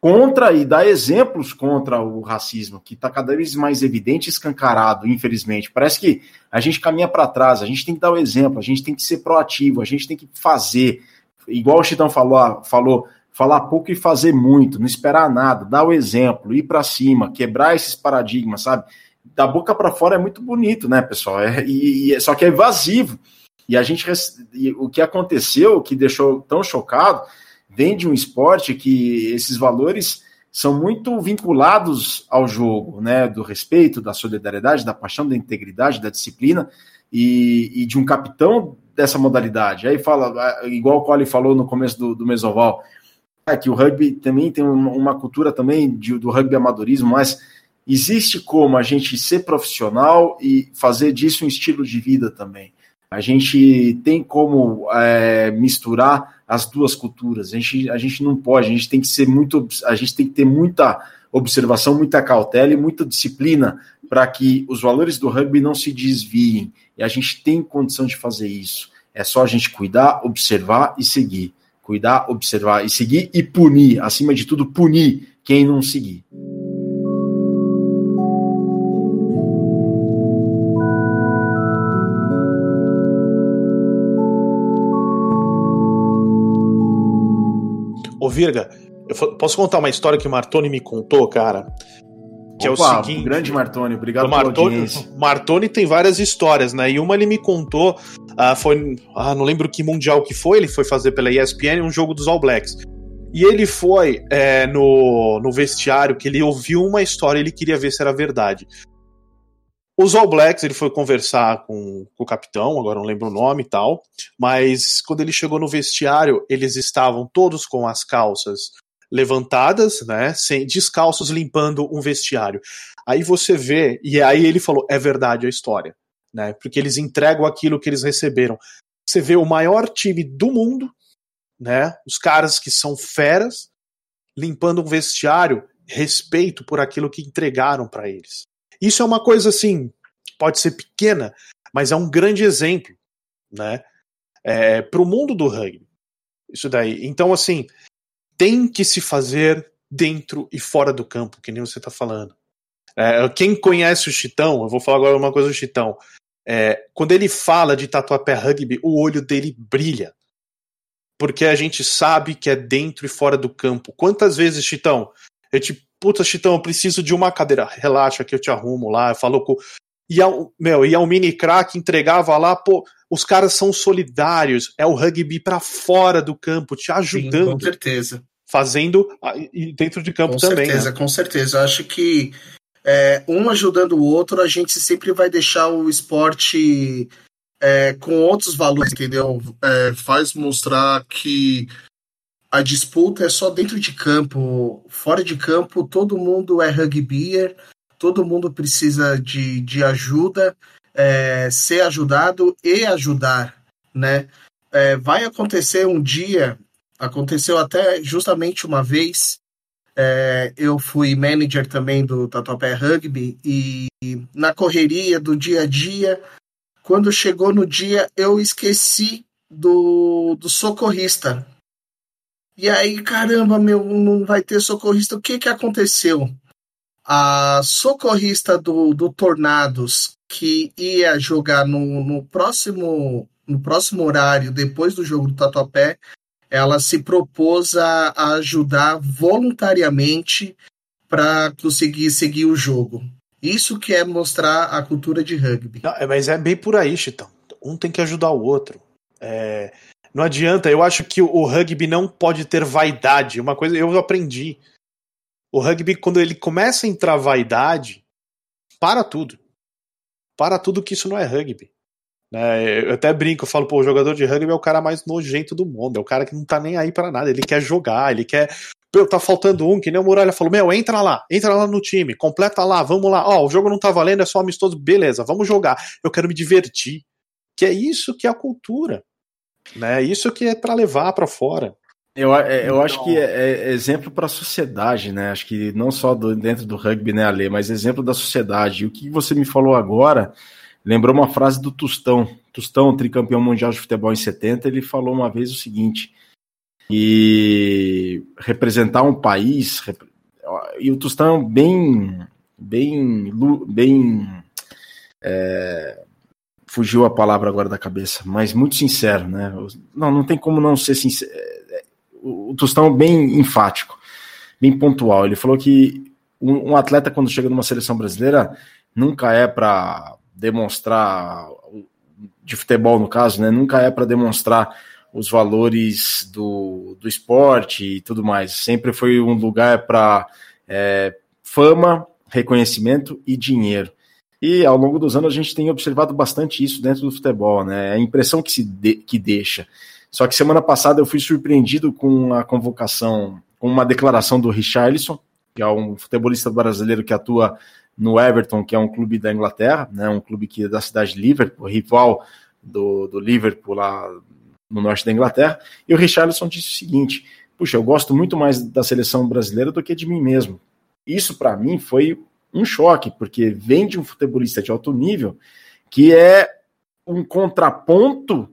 contra e dar exemplos contra o racismo, que está cada vez mais evidente e escancarado, infelizmente. Parece que a gente caminha para trás, a gente tem que dar o exemplo, a gente tem que ser proativo, a gente tem que fazer. Igual o Chitão falou, falou falar pouco e fazer muito, não esperar nada, dar o exemplo, ir para cima, quebrar esses paradigmas, sabe? da boca para fora é muito bonito, né, pessoal? É, e, e, só que é invasivo. E a gente e o que aconteceu, que deixou tão chocado, vem de um esporte que esses valores são muito vinculados ao jogo, né? Do respeito, da solidariedade, da paixão, da integridade, da disciplina e, e de um capitão dessa modalidade. Aí fala, igual o Cole falou no começo do, do Mesoval, é que o rugby também tem uma, uma cultura também de, do rugby amadorismo, mas existe como a gente ser profissional e fazer disso um estilo de vida também. A gente tem como é, misturar as duas culturas. A gente, a gente não pode, a gente tem que ser muito, a gente tem que ter muita observação, muita cautela e muita disciplina para que os valores do rugby não se desviem. E a gente tem condição de fazer isso. É só a gente cuidar, observar e seguir. Cuidar, observar e seguir e punir, acima de tudo, punir quem não seguir. Virga, eu posso contar uma história que o Martoni me contou, cara? Que Opa, é o seguinte. Grande Martoni, obrigado o Martoni, Martoni tem várias histórias, né? E uma ele me contou, uh, foi. Ah, não lembro que mundial que foi, ele foi fazer pela ESPN um jogo dos All Blacks. E ele foi é, no, no vestiário que ele ouviu uma história, ele queria ver se era verdade. Os All Blacks, ele foi conversar com, com, o capitão, agora não lembro o nome e tal, mas quando ele chegou no vestiário, eles estavam todos com as calças levantadas, né, sem descalços limpando um vestiário. Aí você vê, e aí ele falou, é verdade a história, né? Porque eles entregam aquilo que eles receberam. Você vê o maior time do mundo, né? Os caras que são feras limpando um vestiário, respeito por aquilo que entregaram para eles. Isso é uma coisa assim, pode ser pequena, mas é um grande exemplo, né? É, para o mundo do rugby. Isso daí. Então, assim, tem que se fazer dentro e fora do campo, que nem você está falando. É, quem conhece o Chitão, eu vou falar agora uma coisa do Chitão. É, quando ele fala de Tatuapé Rugby, o olho dele brilha. Porque a gente sabe que é dentro e fora do campo. Quantas vezes, Chitão, eu te, puta, Chitão, eu preciso de uma cadeira. Relaxa que eu te arrumo lá. Falou com. E ao, meu, e ao mini crack entregava lá, pô, os caras são solidários, é o rugby para fora do campo, te ajudando. Sim, com certeza. Fazendo dentro de campo com também. Com certeza, né? com certeza. Eu acho que é, um ajudando o outro, a gente sempre vai deixar o esporte é, com outros valores, entendeu? É, faz mostrar que a disputa é só dentro de campo. Fora de campo, todo mundo é rugbyer, todo mundo precisa de, de ajuda é, ser ajudado e ajudar, né? É, vai acontecer um dia, aconteceu até justamente uma vez, é, eu fui manager também do Tatuapé Rugby e na correria do dia a dia, quando chegou no dia, eu esqueci do, do socorrista. E aí, caramba, meu, não vai ter socorrista. O que que aconteceu? A socorrista do, do Tornados, que ia jogar no, no, próximo, no próximo horário, depois do jogo do Tatuapé, ela se propôs a, a ajudar voluntariamente para conseguir seguir o jogo. Isso que é mostrar a cultura de rugby. Não, é, mas é bem por aí, Chitão. Um tem que ajudar o outro. É, não adianta, eu acho que o rugby não pode ter vaidade. Uma coisa eu aprendi. O rugby, quando ele começa a entrar vaidade, para tudo para tudo que isso não é rugby. É, eu até brinco, eu falo, pô, o jogador de rugby é o cara mais nojento do mundo, é o cara que não tá nem aí para nada, ele quer jogar, ele quer. Pô, tá faltando um, que nem o Muralha falou: Meu, entra lá, entra lá no time, completa lá, vamos lá. Ó, o jogo não tá valendo, é só amistoso, beleza, vamos jogar. Eu quero me divertir. Que é isso que é a cultura. Né? Isso que é para levar para fora. Eu, é, eu então... acho que é, é exemplo para a sociedade, né? Acho que não só do, dentro do rugby, né, Ale, mas exemplo da sociedade. E o que você me falou agora lembrou uma frase do Tostão. Tostão, tricampeão mundial de futebol em 70, ele falou uma vez o seguinte: e representar um país, e o Tostão bem, bem, bem é, fugiu a palavra agora da cabeça, mas muito sincero, né? Não, não tem como não ser sincero o Tostão bem enfático, bem pontual. Ele falou que um, um, atleta, quando chega numa seleção brasileira, nunca é para demonstrar de futebol no caso, né? Nunca é para demonstrar os valores do, do esporte e tudo mais. Sempre foi um lugar para é, fama, reconhecimento e dinheiro. E ao longo dos anos a gente tem observado bastante isso dentro do futebol, né? A impressão que se de, que deixa. Só que semana passada eu fui surpreendido com a convocação, com uma declaração do Richarlison, que é um futebolista brasileiro que atua no Everton, que é um clube da Inglaterra, né? Um clube que é da cidade de Liverpool, rival do, do Liverpool lá no norte da Inglaterra. E o Richarlison disse o seguinte: puxa, eu gosto muito mais da seleção brasileira do que de mim mesmo. Isso para mim foi um choque, porque vem de um futebolista de alto nível que é um contraponto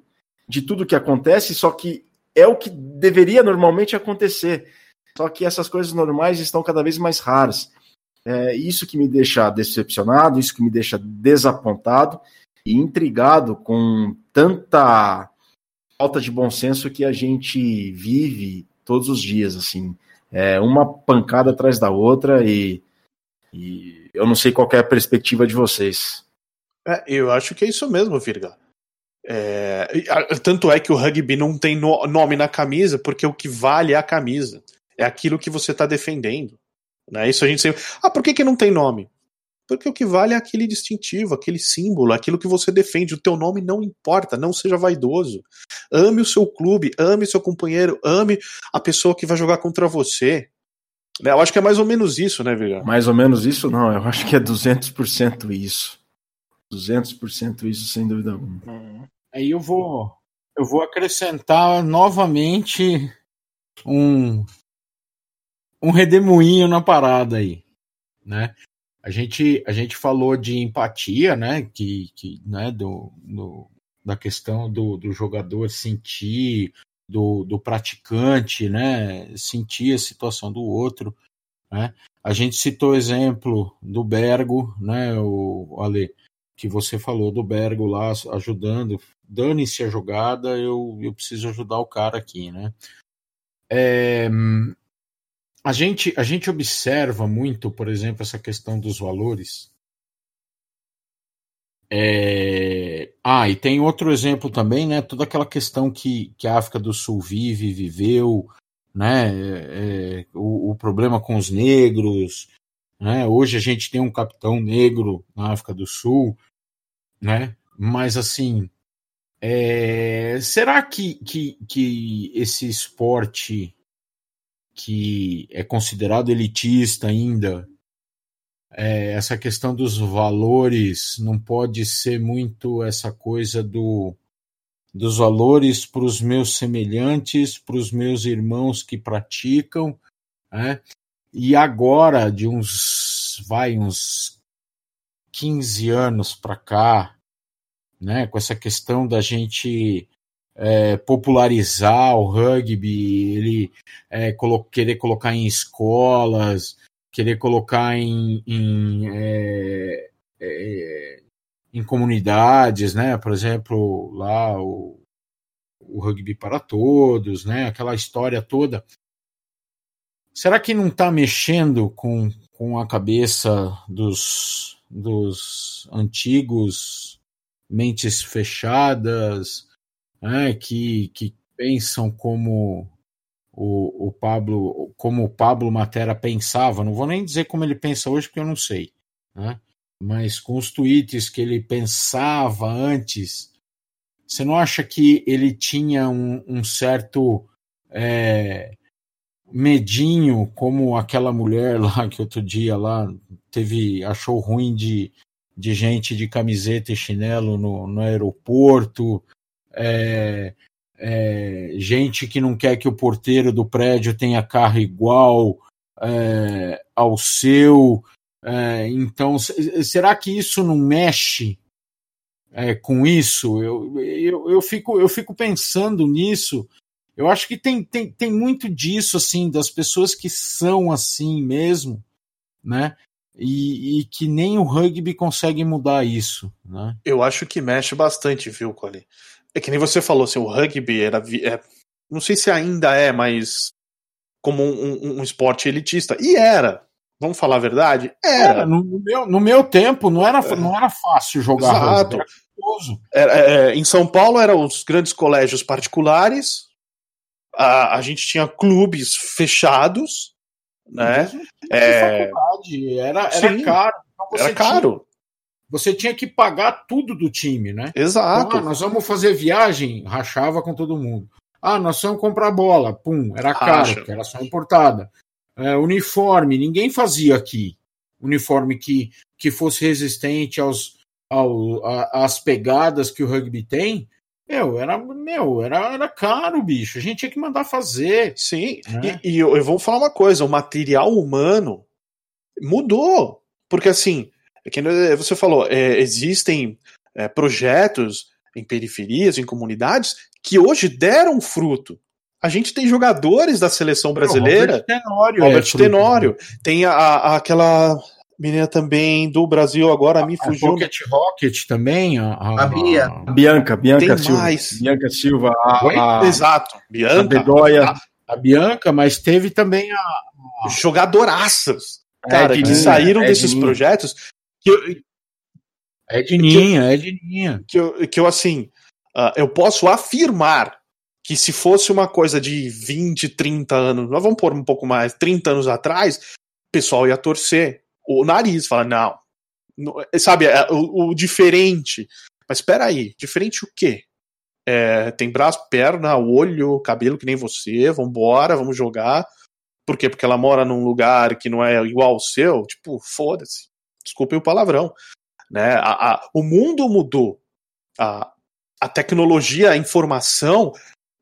de tudo que acontece, só que é o que deveria normalmente acontecer. Só que essas coisas normais estão cada vez mais raras. É isso que me deixa decepcionado, isso que me deixa desapontado e intrigado com tanta falta de bom senso que a gente vive todos os dias, assim. É uma pancada atrás da outra e e eu não sei qual é a perspectiva de vocês. É, eu acho que é isso mesmo, Virga. É, tanto é que o rugby não tem no, nome na camisa, porque o que vale é a camisa. É aquilo que você está defendendo. Né? Isso a gente sempre. Ah, por que, que não tem nome? Porque o que vale é aquele distintivo, aquele símbolo, aquilo que você defende. O teu nome não importa, não seja vaidoso. Ame o seu clube, ame seu companheiro, ame a pessoa que vai jogar contra você. Né, eu acho que é mais ou menos isso, né, Viga? Mais ou menos isso, não. Eu acho que é 200% isso. 200% isso, sem dúvida alguma. Uhum. Aí eu vou, eu vou acrescentar novamente um, um redemoinho na parada aí, né? A gente, a gente falou de empatia, né? Que, que né? Do, do da questão do, do jogador sentir do, do praticante, né, sentir a situação do outro, né? A gente citou o exemplo do Bergo, né, o Ale, que você falou do Bergo lá ajudando, dane-se a jogada, eu, eu preciso ajudar o cara aqui, né? É, a, gente, a gente observa muito, por exemplo, essa questão dos valores é... Ah, e tem outro exemplo também, né? Toda aquela questão que, que a África do Sul vive, viveu, né? É, é, o, o, problema com os negros, né? Hoje a gente tem um capitão negro na África do Sul, né? Mas assim, é... será que, que, que esse esporte que é considerado elitista ainda, é, essa questão dos valores não pode ser muito essa coisa do dos valores para os meus semelhantes, para os meus irmãos que praticam, né? E agora, de uns, vai, uns 15 anos para cá, né, com essa questão da gente é, popularizar o rugby, ele é, colo querer colocar em escolas, querer colocar em, em, é, é, em comunidades, né? Por exemplo, lá o, o rugby para todos, né? Aquela história toda. Será que não está mexendo com, com a cabeça dos, dos antigos mentes fechadas, né? que, que pensam como o, o Pablo, como o Pablo Matera pensava, não vou nem dizer como ele pensa hoje, porque eu não sei, né? mas com os tweets que ele pensava antes, você não acha que ele tinha um, um certo é, medinho, como aquela mulher lá que outro dia lá teve achou ruim de, de gente de camiseta e chinelo no, no aeroporto, é, é, gente que não quer que o porteiro do prédio tenha carro igual é, ao seu. É, então, será que isso não mexe é, com isso? Eu, eu, eu, fico, eu fico pensando nisso. Eu acho que tem, tem, tem muito disso, assim, das pessoas que são assim mesmo, né? E, e, que nem o rugby consegue mudar isso. Né? Eu acho que mexe bastante, viu, Cole? É que nem você falou, assim, o rugby era. É, não sei se ainda é, mas. Como um, um, um esporte elitista. E era. Vamos falar a verdade? Era. Era, no, no meu, no meu tempo não era, não era fácil jogar Exato. rugby, era. Era- é, em São Paulo eram os grandes colégios particulares, a, a gente tinha clubes fechados, né? É, faculdade, era, era Sim. caro. Então era caro. Você tinha que pagar tudo do time, né? Exato. Então, ah, nós vamos fazer viagem, rachava com todo mundo. Ah, nós vamos comprar bola, pum, era caro, porque era só importada. É, uniforme, ninguém fazia aqui. Uniforme que, que fosse resistente aos, ao, a- às pegadas que o rugby tem. Meu, era, meu, era, era caro, bicho. A gente tinha que mandar fazer. Sim, Né? e, e eu, eu vou falar uma coisa: o material humano mudou. Porque, assim, é que nem você falou, é, existem é, projetos em periferias, em comunidades, que hoje deram fruto. A gente tem jogadores da seleção brasileira. Robert Tenório. Robert é. Tenório. Tem a, a- aquela menina também do Brasil, agora me A fugiu. Pocket Rocket também. A, A Bia. A Bianca, Bianca Tem Silva. mais. Bianca Silva, a, a, Exato. a Bianca. Bedoya, a Bianca, mas teve também a. Jogadoraças. Cara, que Edninha, saíram desses Edninha. projetos. Que eu, Edninha, Edninha. que eu, que eu assim, ah, eu posso afirmar que se fosse uma coisa de 20, 30 anos, nós vamos pôr um pouco mais, 30 anos atrás, o pessoal ia torcer o nariz, falar, não, não- sabe, é, o, o diferente. Mas espera aí, diferente o quê? É, tem braço, perna, olho, cabelo que nem você, vambora, vamos jogar. Por quê? Porque ela mora num lugar que não é igual ao seu, tipo, foda-se. Desculpem o palavrão. Né? A, a- o mundo mudou. A, a tecnologia, a informação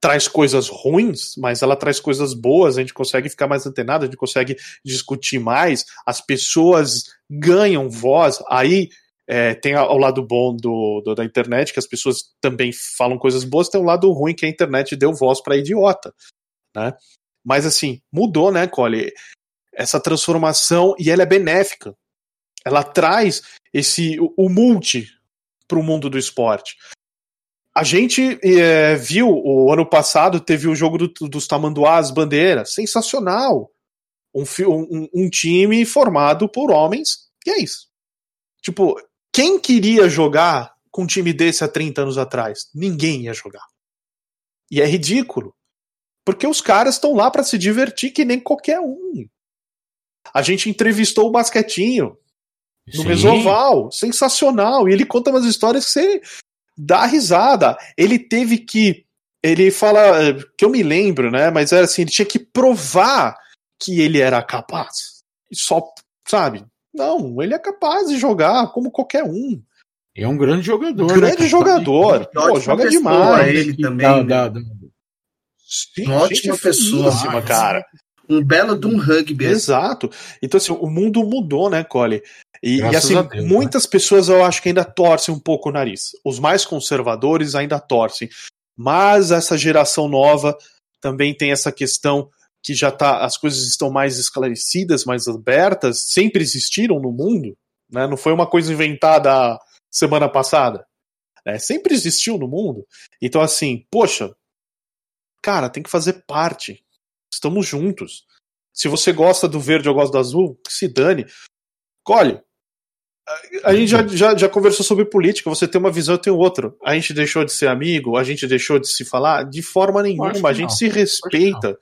traz coisas ruins, mas ela traz coisas boas, a gente consegue ficar mais antenado, a gente consegue discutir mais, as pessoas ganham voz, aí é, tem ao lado bom do, do- da internet, que as pessoas também falam coisas boas, tem o lado ruim que a internet deu voz para idiota, né? Mas assim, mudou, né, Cole? Essa transformação, e ela é benéfica. Ela traz esse o, o multi para o mundo do esporte. A gente é, viu o ano passado teve o jogo do- dos Tamanduás Bandeira, sensacional. Um, um- um time formado por homens, e é isso. Tipo, quem queria jogar com um time desse há 30 anos atrás? Ninguém ia jogar. E é ridículo. Porque os caras estão lá para se divertir que nem qualquer um. A gente entrevistou o Basquetinho no Sim. Mesoval, sensacional. E ele conta umas histórias que você dá risada. Ele teve que. Ele fala. eh, Que eu me lembro, né? Mas era assim: ele tinha que provar que ele era capaz. E só, sabe? Não, ele é capaz de jogar como qualquer um. É um grande jogador. né, Grande cara? jogador. Pô, Ótima joga demais. ele também. Né? da- da- Sim, Uma ótima pessoa. cara. Um belo de um rugby. Exato. Então, assim, o mundo mudou, né, Cole? E, e, assim, Deus, né? muitas pessoas eu acho que ainda torcem um pouco o nariz. Os mais conservadores ainda torcem. Mas essa geração nova também tem essa questão que já tá, as coisas estão mais esclarecidas, mais abertas, sempre existiram no mundo, né? Não foi uma coisa inventada semana passada. né? Sempre existiu no mundo. Então, assim, poxa, cara, tem que fazer parte. Estamos juntos. Se você gosta do verde ou gosta do azul, se dane. Colhe. A gente já, já, já conversou sobre política, você tem uma visão, eu tenho outra. A gente deixou de ser amigo, a gente deixou de se falar? De forma nenhuma, a gente não. se respeita,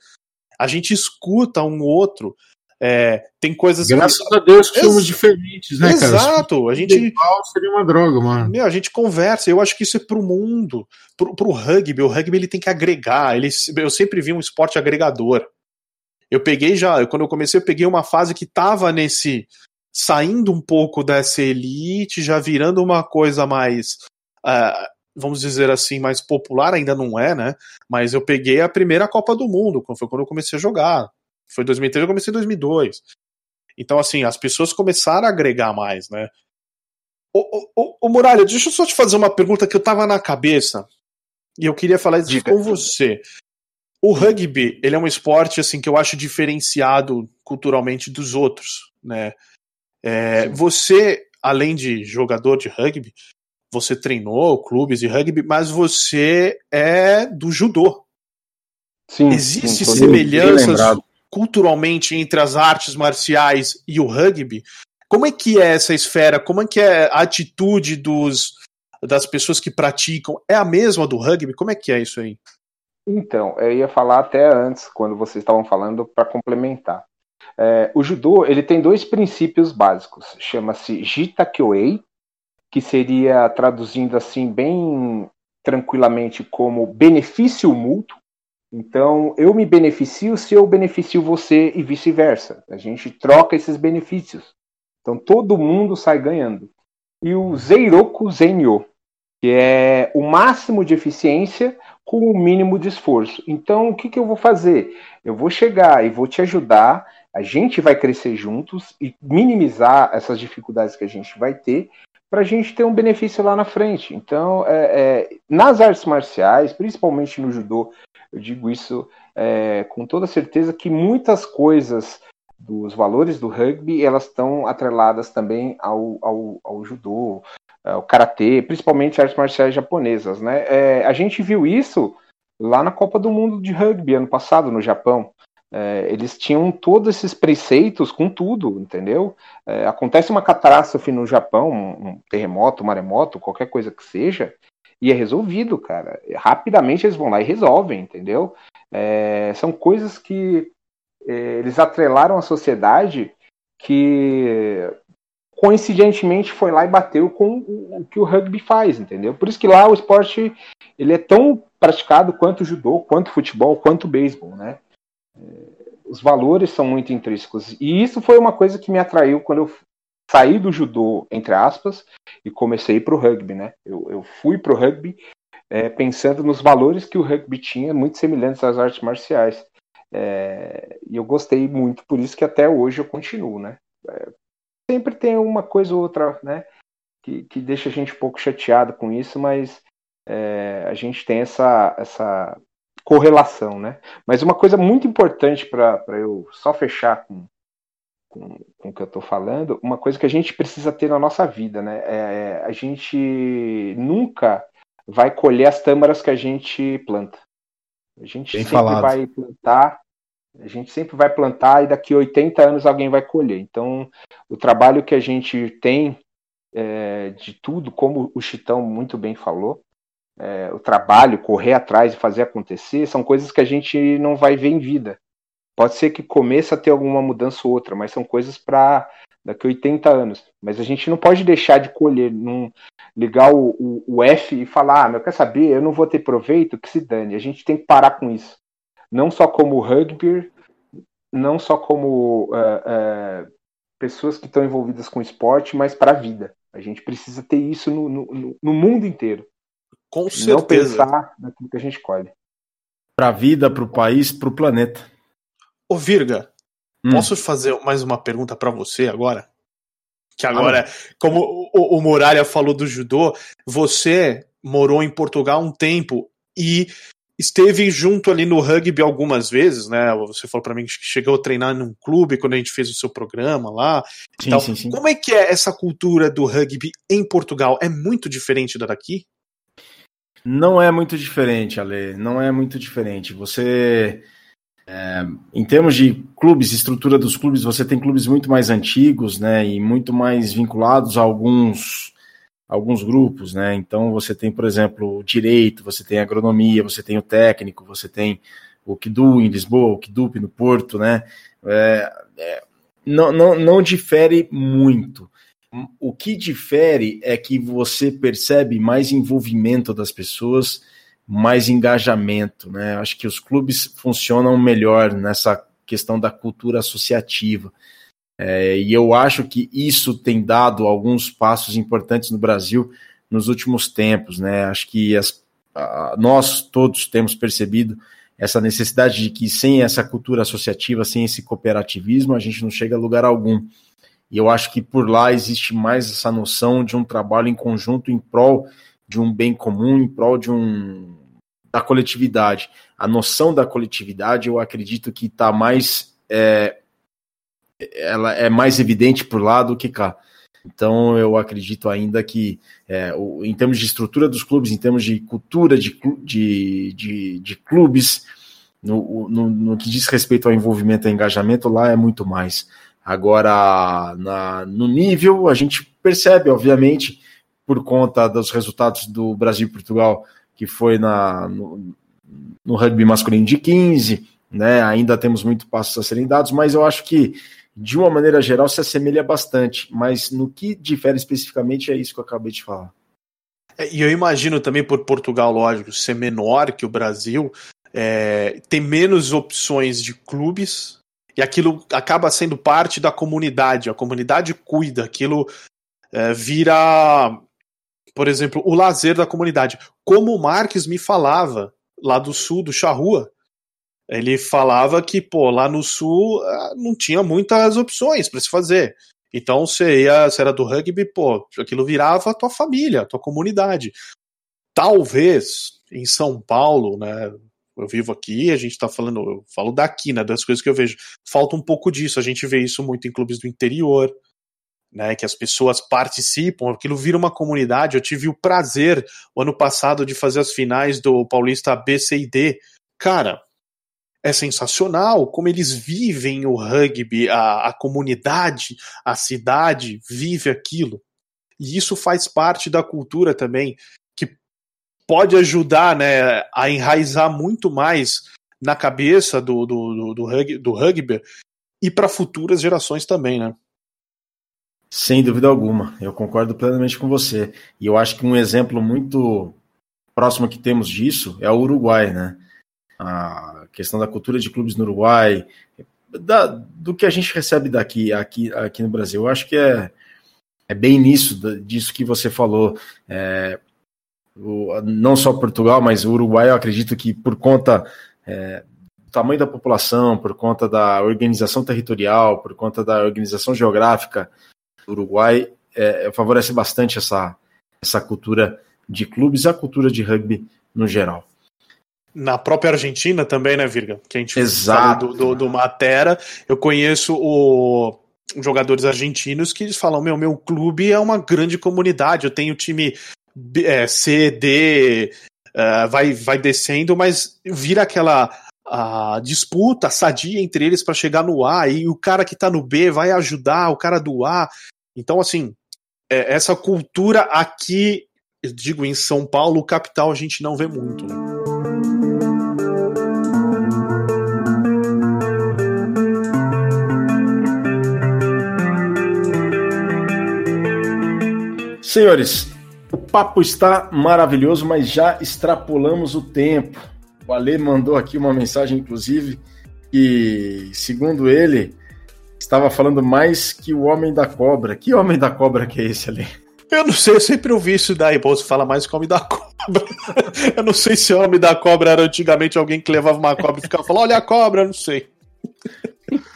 a gente escuta um outro. É, tem coisas que- Graças a Deus que Ex- somos diferentes, né, cara? Exato, a gente, igual seria uma droga, mano. meu, a gente conversa, eu acho que isso é pro mundo, pro, pro rugby, o rugby ele tem que agregar, ele, eu sempre vi um esporte agregador. Eu peguei já, quando eu comecei, eu peguei uma fase que tava nesse, saindo um pouco dessa elite, já virando uma coisa mais, ah, vamos dizer assim, mais popular, ainda não é, né? Mas eu peguei a primeira Copa do Mundo, foi quando eu comecei a jogar. Foi 2003, eu comecei em 2002. Então, assim, as pessoas começaram a agregar mais, né? Ô, ô, ô, Muralha, deixa eu só te fazer uma pergunta que eu tava na cabeça e eu queria falar isso com você. O rugby, ele é um esporte assim que eu acho diferenciado culturalmente dos outros, né? É, você, além de jogador de rugby, você treinou clubes de rugby, mas você é do judô. Sim, Existe sim, tô semelhanças. Culturalmente entre as artes marciais e o rugby? Como é que é essa esfera? Como é que é a atitude dos, das pessoas que praticam? É a mesma do rugby? Como é que é isso aí? Então, eu ia falar até antes, quando vocês estavam falando, para complementar. É, o judô ele tem dois princípios básicos. Chama-se Jita Kyoei, que seria traduzindo assim bem tranquilamente como benefício mútuo. Então, eu me beneficio se eu beneficio você e vice-versa. A gente troca esses benefícios. Então, todo mundo sai ganhando. E o Zeiroku Zenyo, que é o máximo de eficiência com o mínimo de esforço. Então, o que, que eu vou fazer? Eu vou chegar e vou te ajudar, a gente vai crescer juntos e minimizar essas dificuldades que a gente vai ter para a gente ter um benefício lá na frente. Então, é, é, nas artes marciais, principalmente no judô, eu digo isso é, com toda certeza que muitas coisas dos valores do rugby elas estão atreladas também ao, ao, ao judô, ao karatê, principalmente artes marciais japonesas, né? É, a gente viu isso lá na Copa do Mundo de rugby ano passado no Japão. É, eles tinham todos esses preceitos com tudo, entendeu? É, acontece uma catástrofe no Japão, um, terremoto, um maremoto, qualquer coisa que seja, e é resolvido, cara. Rapidamente eles vão lá e resolvem, entendeu? É, são coisas que é, eles atrelaram à sociedade que coincidentemente foi lá e bateu com o que o rugby faz, entendeu? Por isso que lá o esporte ele é tão praticado quanto o judô, quanto o futebol, quanto o beisebol, né? os valores são muito intrínsecos. E isso foi uma coisa que me atraiu quando eu saí do judô, entre aspas, e comecei para o rugby, né? Eu, eu fui o rugby é, pensando nos valores que o rugby tinha, muito semelhantes às artes marciais. É, e eu gostei muito, por isso que até hoje eu continuo, né? É, sempre tem uma coisa ou outra, né? Que, que deixa a gente um pouco chateado com isso, mas é, a gente tem essa, essa correlação, né? Mas uma coisa muito importante para eu só fechar com, com, com, o que eu estou falando, uma coisa que a gente precisa ter na nossa vida, né? É, é, a gente nunca vai colher as tâmaras que a gente planta. A gente Bem sempre falado. vai plantar, a gente sempre vai plantar e daqui a 80 anos alguém vai colher. Então, o trabalho que a gente tem é, de tudo, como o Chitão muito bem falou, é, o trabalho, correr atrás e fazer acontecer, são coisas que a gente não vai ver em vida. Pode ser que comece a ter alguma mudança ou outra, mas são coisas para daqui a 80 anos. Mas a gente não pode deixar de colher, não ligar o, o, o F e falar, ah, meu, quer saber, eu não vou ter proveito, que se dane. A gente tem que parar com isso. Não só como rugby, não só como uh, uh, pessoas que estão envolvidas com esporte, mas para a vida. A gente precisa ter isso no, no, no mundo inteiro. Com certeza. Não pensar naquilo que a gente escolhe. Para a vida, para o país, para o planeta. Ô Virga, hum. posso fazer mais uma pergunta para você agora? Que agora, ah, como o, o Muralha falou do judô, você morou em Portugal um tempo e esteve junto ali no rugby algumas vezes, né? Você falou para mim que chegou a treinar num clube quando a gente fez o seu programa lá. Sim, então, sim, sim. Como é que é essa cultura do rugby em Portugal? É muito diferente da daqui? Não é muito diferente, Ale. Não é muito diferente. Você, é, em termos de clubes, estrutura dos clubes, você tem clubes muito mais antigos, né, e muito mais vinculados a alguns alguns grupos, né? Então você tem, por exemplo, o direito, você tem a agronomia, você tem o técnico, você tem o KIDU em Lisboa, o KIDUP no Porto, né? É, é, não, não, não difere muito. O que difere é que você percebe mais envolvimento das pessoas, mais engajamento, né? Acho que os clubes funcionam melhor nessa questão da cultura associativa. É, e eu acho que isso tem dado alguns passos importantes no Brasil nos últimos tempos, né? Acho que as, a, nós todos temos percebido essa necessidade de que sem essa cultura associativa, sem esse cooperativismo, a gente não chega a lugar algum. E eu acho que por lá existe mais essa noção de um trabalho em conjunto em prol de um bem comum, em prol de um da coletividade. A noção da coletividade, eu acredito que está mais é, ela é mais evidente por lá do que cá. Então eu acredito ainda que é, o, em termos de estrutura dos clubes, em termos de cultura de, de, de, de clubes, no, no, no que diz respeito ao envolvimento e engajamento, lá é muito mais. Agora, na, no nível, a gente percebe, obviamente, por conta dos resultados do Brasil e Portugal, que foi na, no, no rugby masculino de 15, né? Ainda temos muito passos a serem dados, mas eu acho que, de uma maneira geral, se assemelha bastante. Mas no que difere especificamente é isso que eu acabei de falar. É, e eu imagino também por Portugal, lógico, ser menor que o Brasil, é, ter menos opções de clubes, e aquilo acaba sendo parte da comunidade. A comunidade cuida, aquilo é, vira, por exemplo, o lazer da comunidade. Como o Marques me falava lá do sul, do Charrua, ele falava que, pô, lá no sul ah, não tinha muitas opções para se fazer. Então você ia, era do rugby, pô, aquilo virava a tua família, a tua comunidade. Talvez em São Paulo, né? Eu vivo aqui, a gente tá falando, eu falo daqui, né? Das coisas que eu vejo. Falta um pouco disso. A gente vê isso muito em clubes do interior, né? Que as pessoas participam, aquilo vira uma comunidade. Eu tive o prazer, o ano passado, de fazer as finais do Paulista B, C e D. Cara, é sensacional como eles vivem o rugby, a, a comunidade, a cidade vive aquilo. E isso faz parte da cultura também, que pode ajudar né, a enraizar muito mais na cabeça do, do, do, do, rugby, do rugby e para futuras gerações também, né? Sem dúvida alguma, eu concordo plenamente com você. E eu acho que um exemplo muito próximo que temos disso é o Uruguai, né? A questão da cultura de clubes no Uruguai, da, do que a gente recebe daqui, aqui, aqui no Brasil. Eu acho que é, é bem nisso, disso que você falou. É, o, não só Portugal, mas o Uruguai, eu acredito que por conta é, do tamanho da população, por conta da organização territorial, por conta da organização geográfica do Uruguai, é, favorece bastante essa, essa cultura de clubes e a cultura de rugby no geral na própria Argentina também, né, Virga? Que a gente Exato. do, do, do Matera. Eu conheço o, jogadores argentinos que eles falam: meu, meu clube é uma grande comunidade, eu tenho time é, C, D, uh, vai, vai descendo, mas vira aquela a disputa sadia entre eles para chegar no A e o cara que tá no B vai ajudar o cara do A. Então, assim, é, essa cultura aqui, digo, em São Paulo, capital, a gente não vê muito, né? Senhores, o papo está maravilhoso, mas já extrapolamos o tempo. O Ale mandou aqui uma mensagem, inclusive, que, segundo ele, estava falando mais que o Homem da Cobra. Que Homem da Cobra que é esse, Ale? Eu não sei, eu sempre ouvi isso daí. Pô, você fala mais que Homem da Cobra. eu não sei se o Homem da Cobra era antigamente alguém que levava uma cobra e ficava falando, olha a cobra, eu não sei.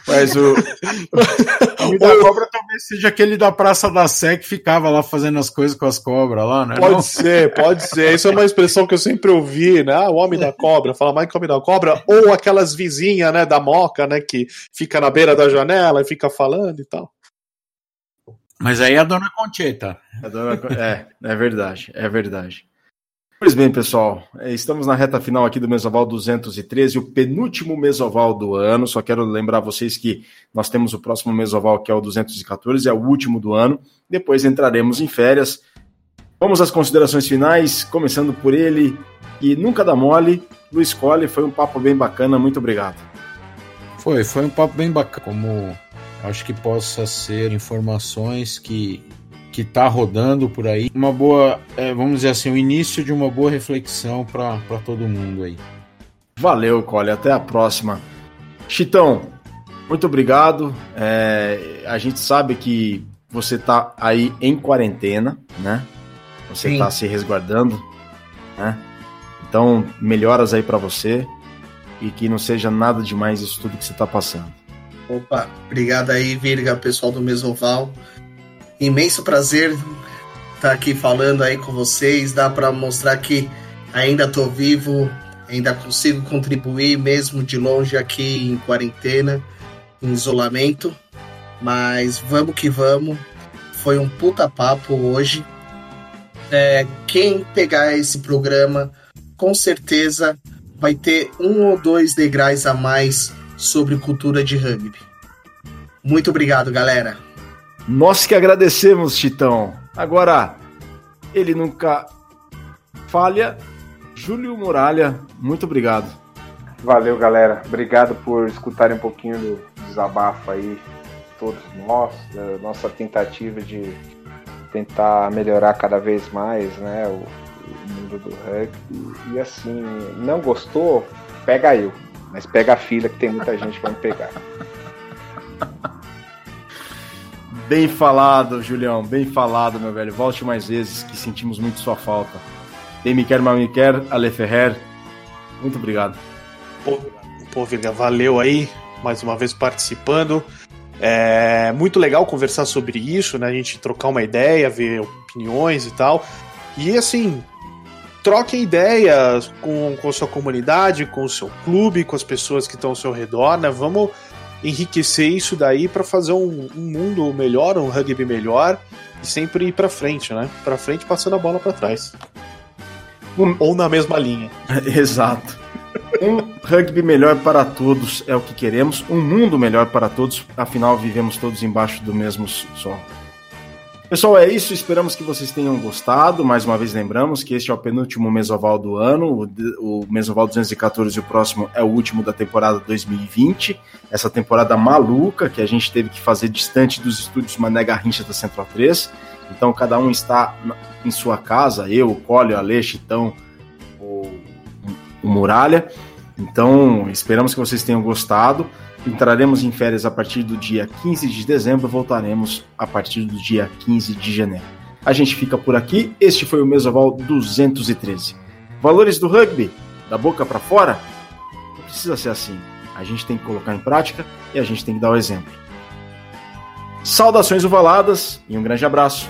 Mas o. o da cobra talvez seja aquele da Praça da Sé que ficava lá fazendo as coisas com as cobras lá, né? Pode não? ser, pode ser. Isso é uma expressão que eu sempre ouvi, né? Ah, o homem da cobra, fala mais que o homem da cobra, ou aquelas vizinhas, né, da moca, né, que fica na beira da janela e fica falando e tal. Mas aí é a dona Concheta. A dona... É, é verdade, é verdade. Pois bem, pessoal, é, estamos na reta final aqui do Mesoval 213, o penúltimo Mesoval do ano. Só quero lembrar vocês que nós temos o próximo Mesoval, que é o 214, é o último do ano. Depois entraremos em férias. Vamos às considerações finais, começando por ele, que nunca dá mole. Luiz Colli, foi um papo bem bacana, muito obrigado. Foi, foi um papo bem bacana. Como acho que possa ser informações que que está rodando por aí. Uma boa, é, vamos dizer assim, o início de uma boa reflexão para todo mundo aí. Valeu, Cole. Até a próxima. Chitão, muito obrigado. É, a gente sabe que você está aí em quarentena, né? Você está se resguardando, né? Então, melhoras aí para você e que não seja nada demais isso tudo que você está passando. Opa, obrigado aí, Virga, pessoal do Mesoval imenso prazer estar tá aqui falando aí com vocês. Dá para mostrar que ainda estou vivo, ainda consigo contribuir mesmo de longe aqui em quarentena, em isolamento. Mas vamos que vamos. Foi um puta papo hoje. É, quem pegar esse programa, com certeza vai ter um ou dois degraus a mais sobre cultura de rugby. Muito obrigado, galera. Nós que agradecemos, Titão. Agora, ele nunca falha. Júlio Muralha, muito obrigado. Valeu, galera. Obrigado por escutarem um pouquinho do desabafo aí, todos nós, da nossa tentativa de tentar melhorar cada vez mais, né, o, o mundo do rugby. E assim, não gostou? Pega eu, mas pega a filha que tem muita gente para me pegar. Bem falado, Julião, bem falado, meu velho. Volte mais vezes, que sentimos muito sua falta. Bem me quer, mal me quer, Ale Ferrer. Muito obrigado. Pô, pô valeu aí, mais uma vez participando. É muito legal conversar sobre isso, né? A gente trocar uma ideia, ver opiniões e tal. E assim, troquem ideias com, com a sua comunidade, com o seu clube, com as pessoas que estão ao seu redor, né? Vamos enriquecer isso daí para fazer um, um, mundo melhor, um rugby melhor e sempre ir para frente, né? Para frente passando a bola para trás. Um... Ou na mesma linha. Exato. Um rugby melhor para todos é o que queremos, um mundo melhor para todos, afinal vivemos todos embaixo do mesmo sol. Pessoal, é isso. Esperamos que vocês tenham gostado. Mais uma vez lembramos que este é o penúltimo mesoval do ano. O, o mesoval 214 e o próximo é o último da temporada 2020. Essa temporada maluca que a gente teve que fazer distante dos estúdios Mané Garrincha da Central 3. Então cada um está em sua casa, eu, o Cólio, a Alê, Chitão, o, o Muralha. Então esperamos que vocês tenham gostado. Entraremos em férias a partir do dia 15 de dezembro, voltaremos a partir do dia 15 de janeiro. A gente fica por aqui. Este foi o Mesoval 213. Valores do rugby, da boca para fora? Não precisa ser assim. A gente tem que colocar em prática e a gente tem que dar o exemplo. Saudações ovaladas e um grande abraço.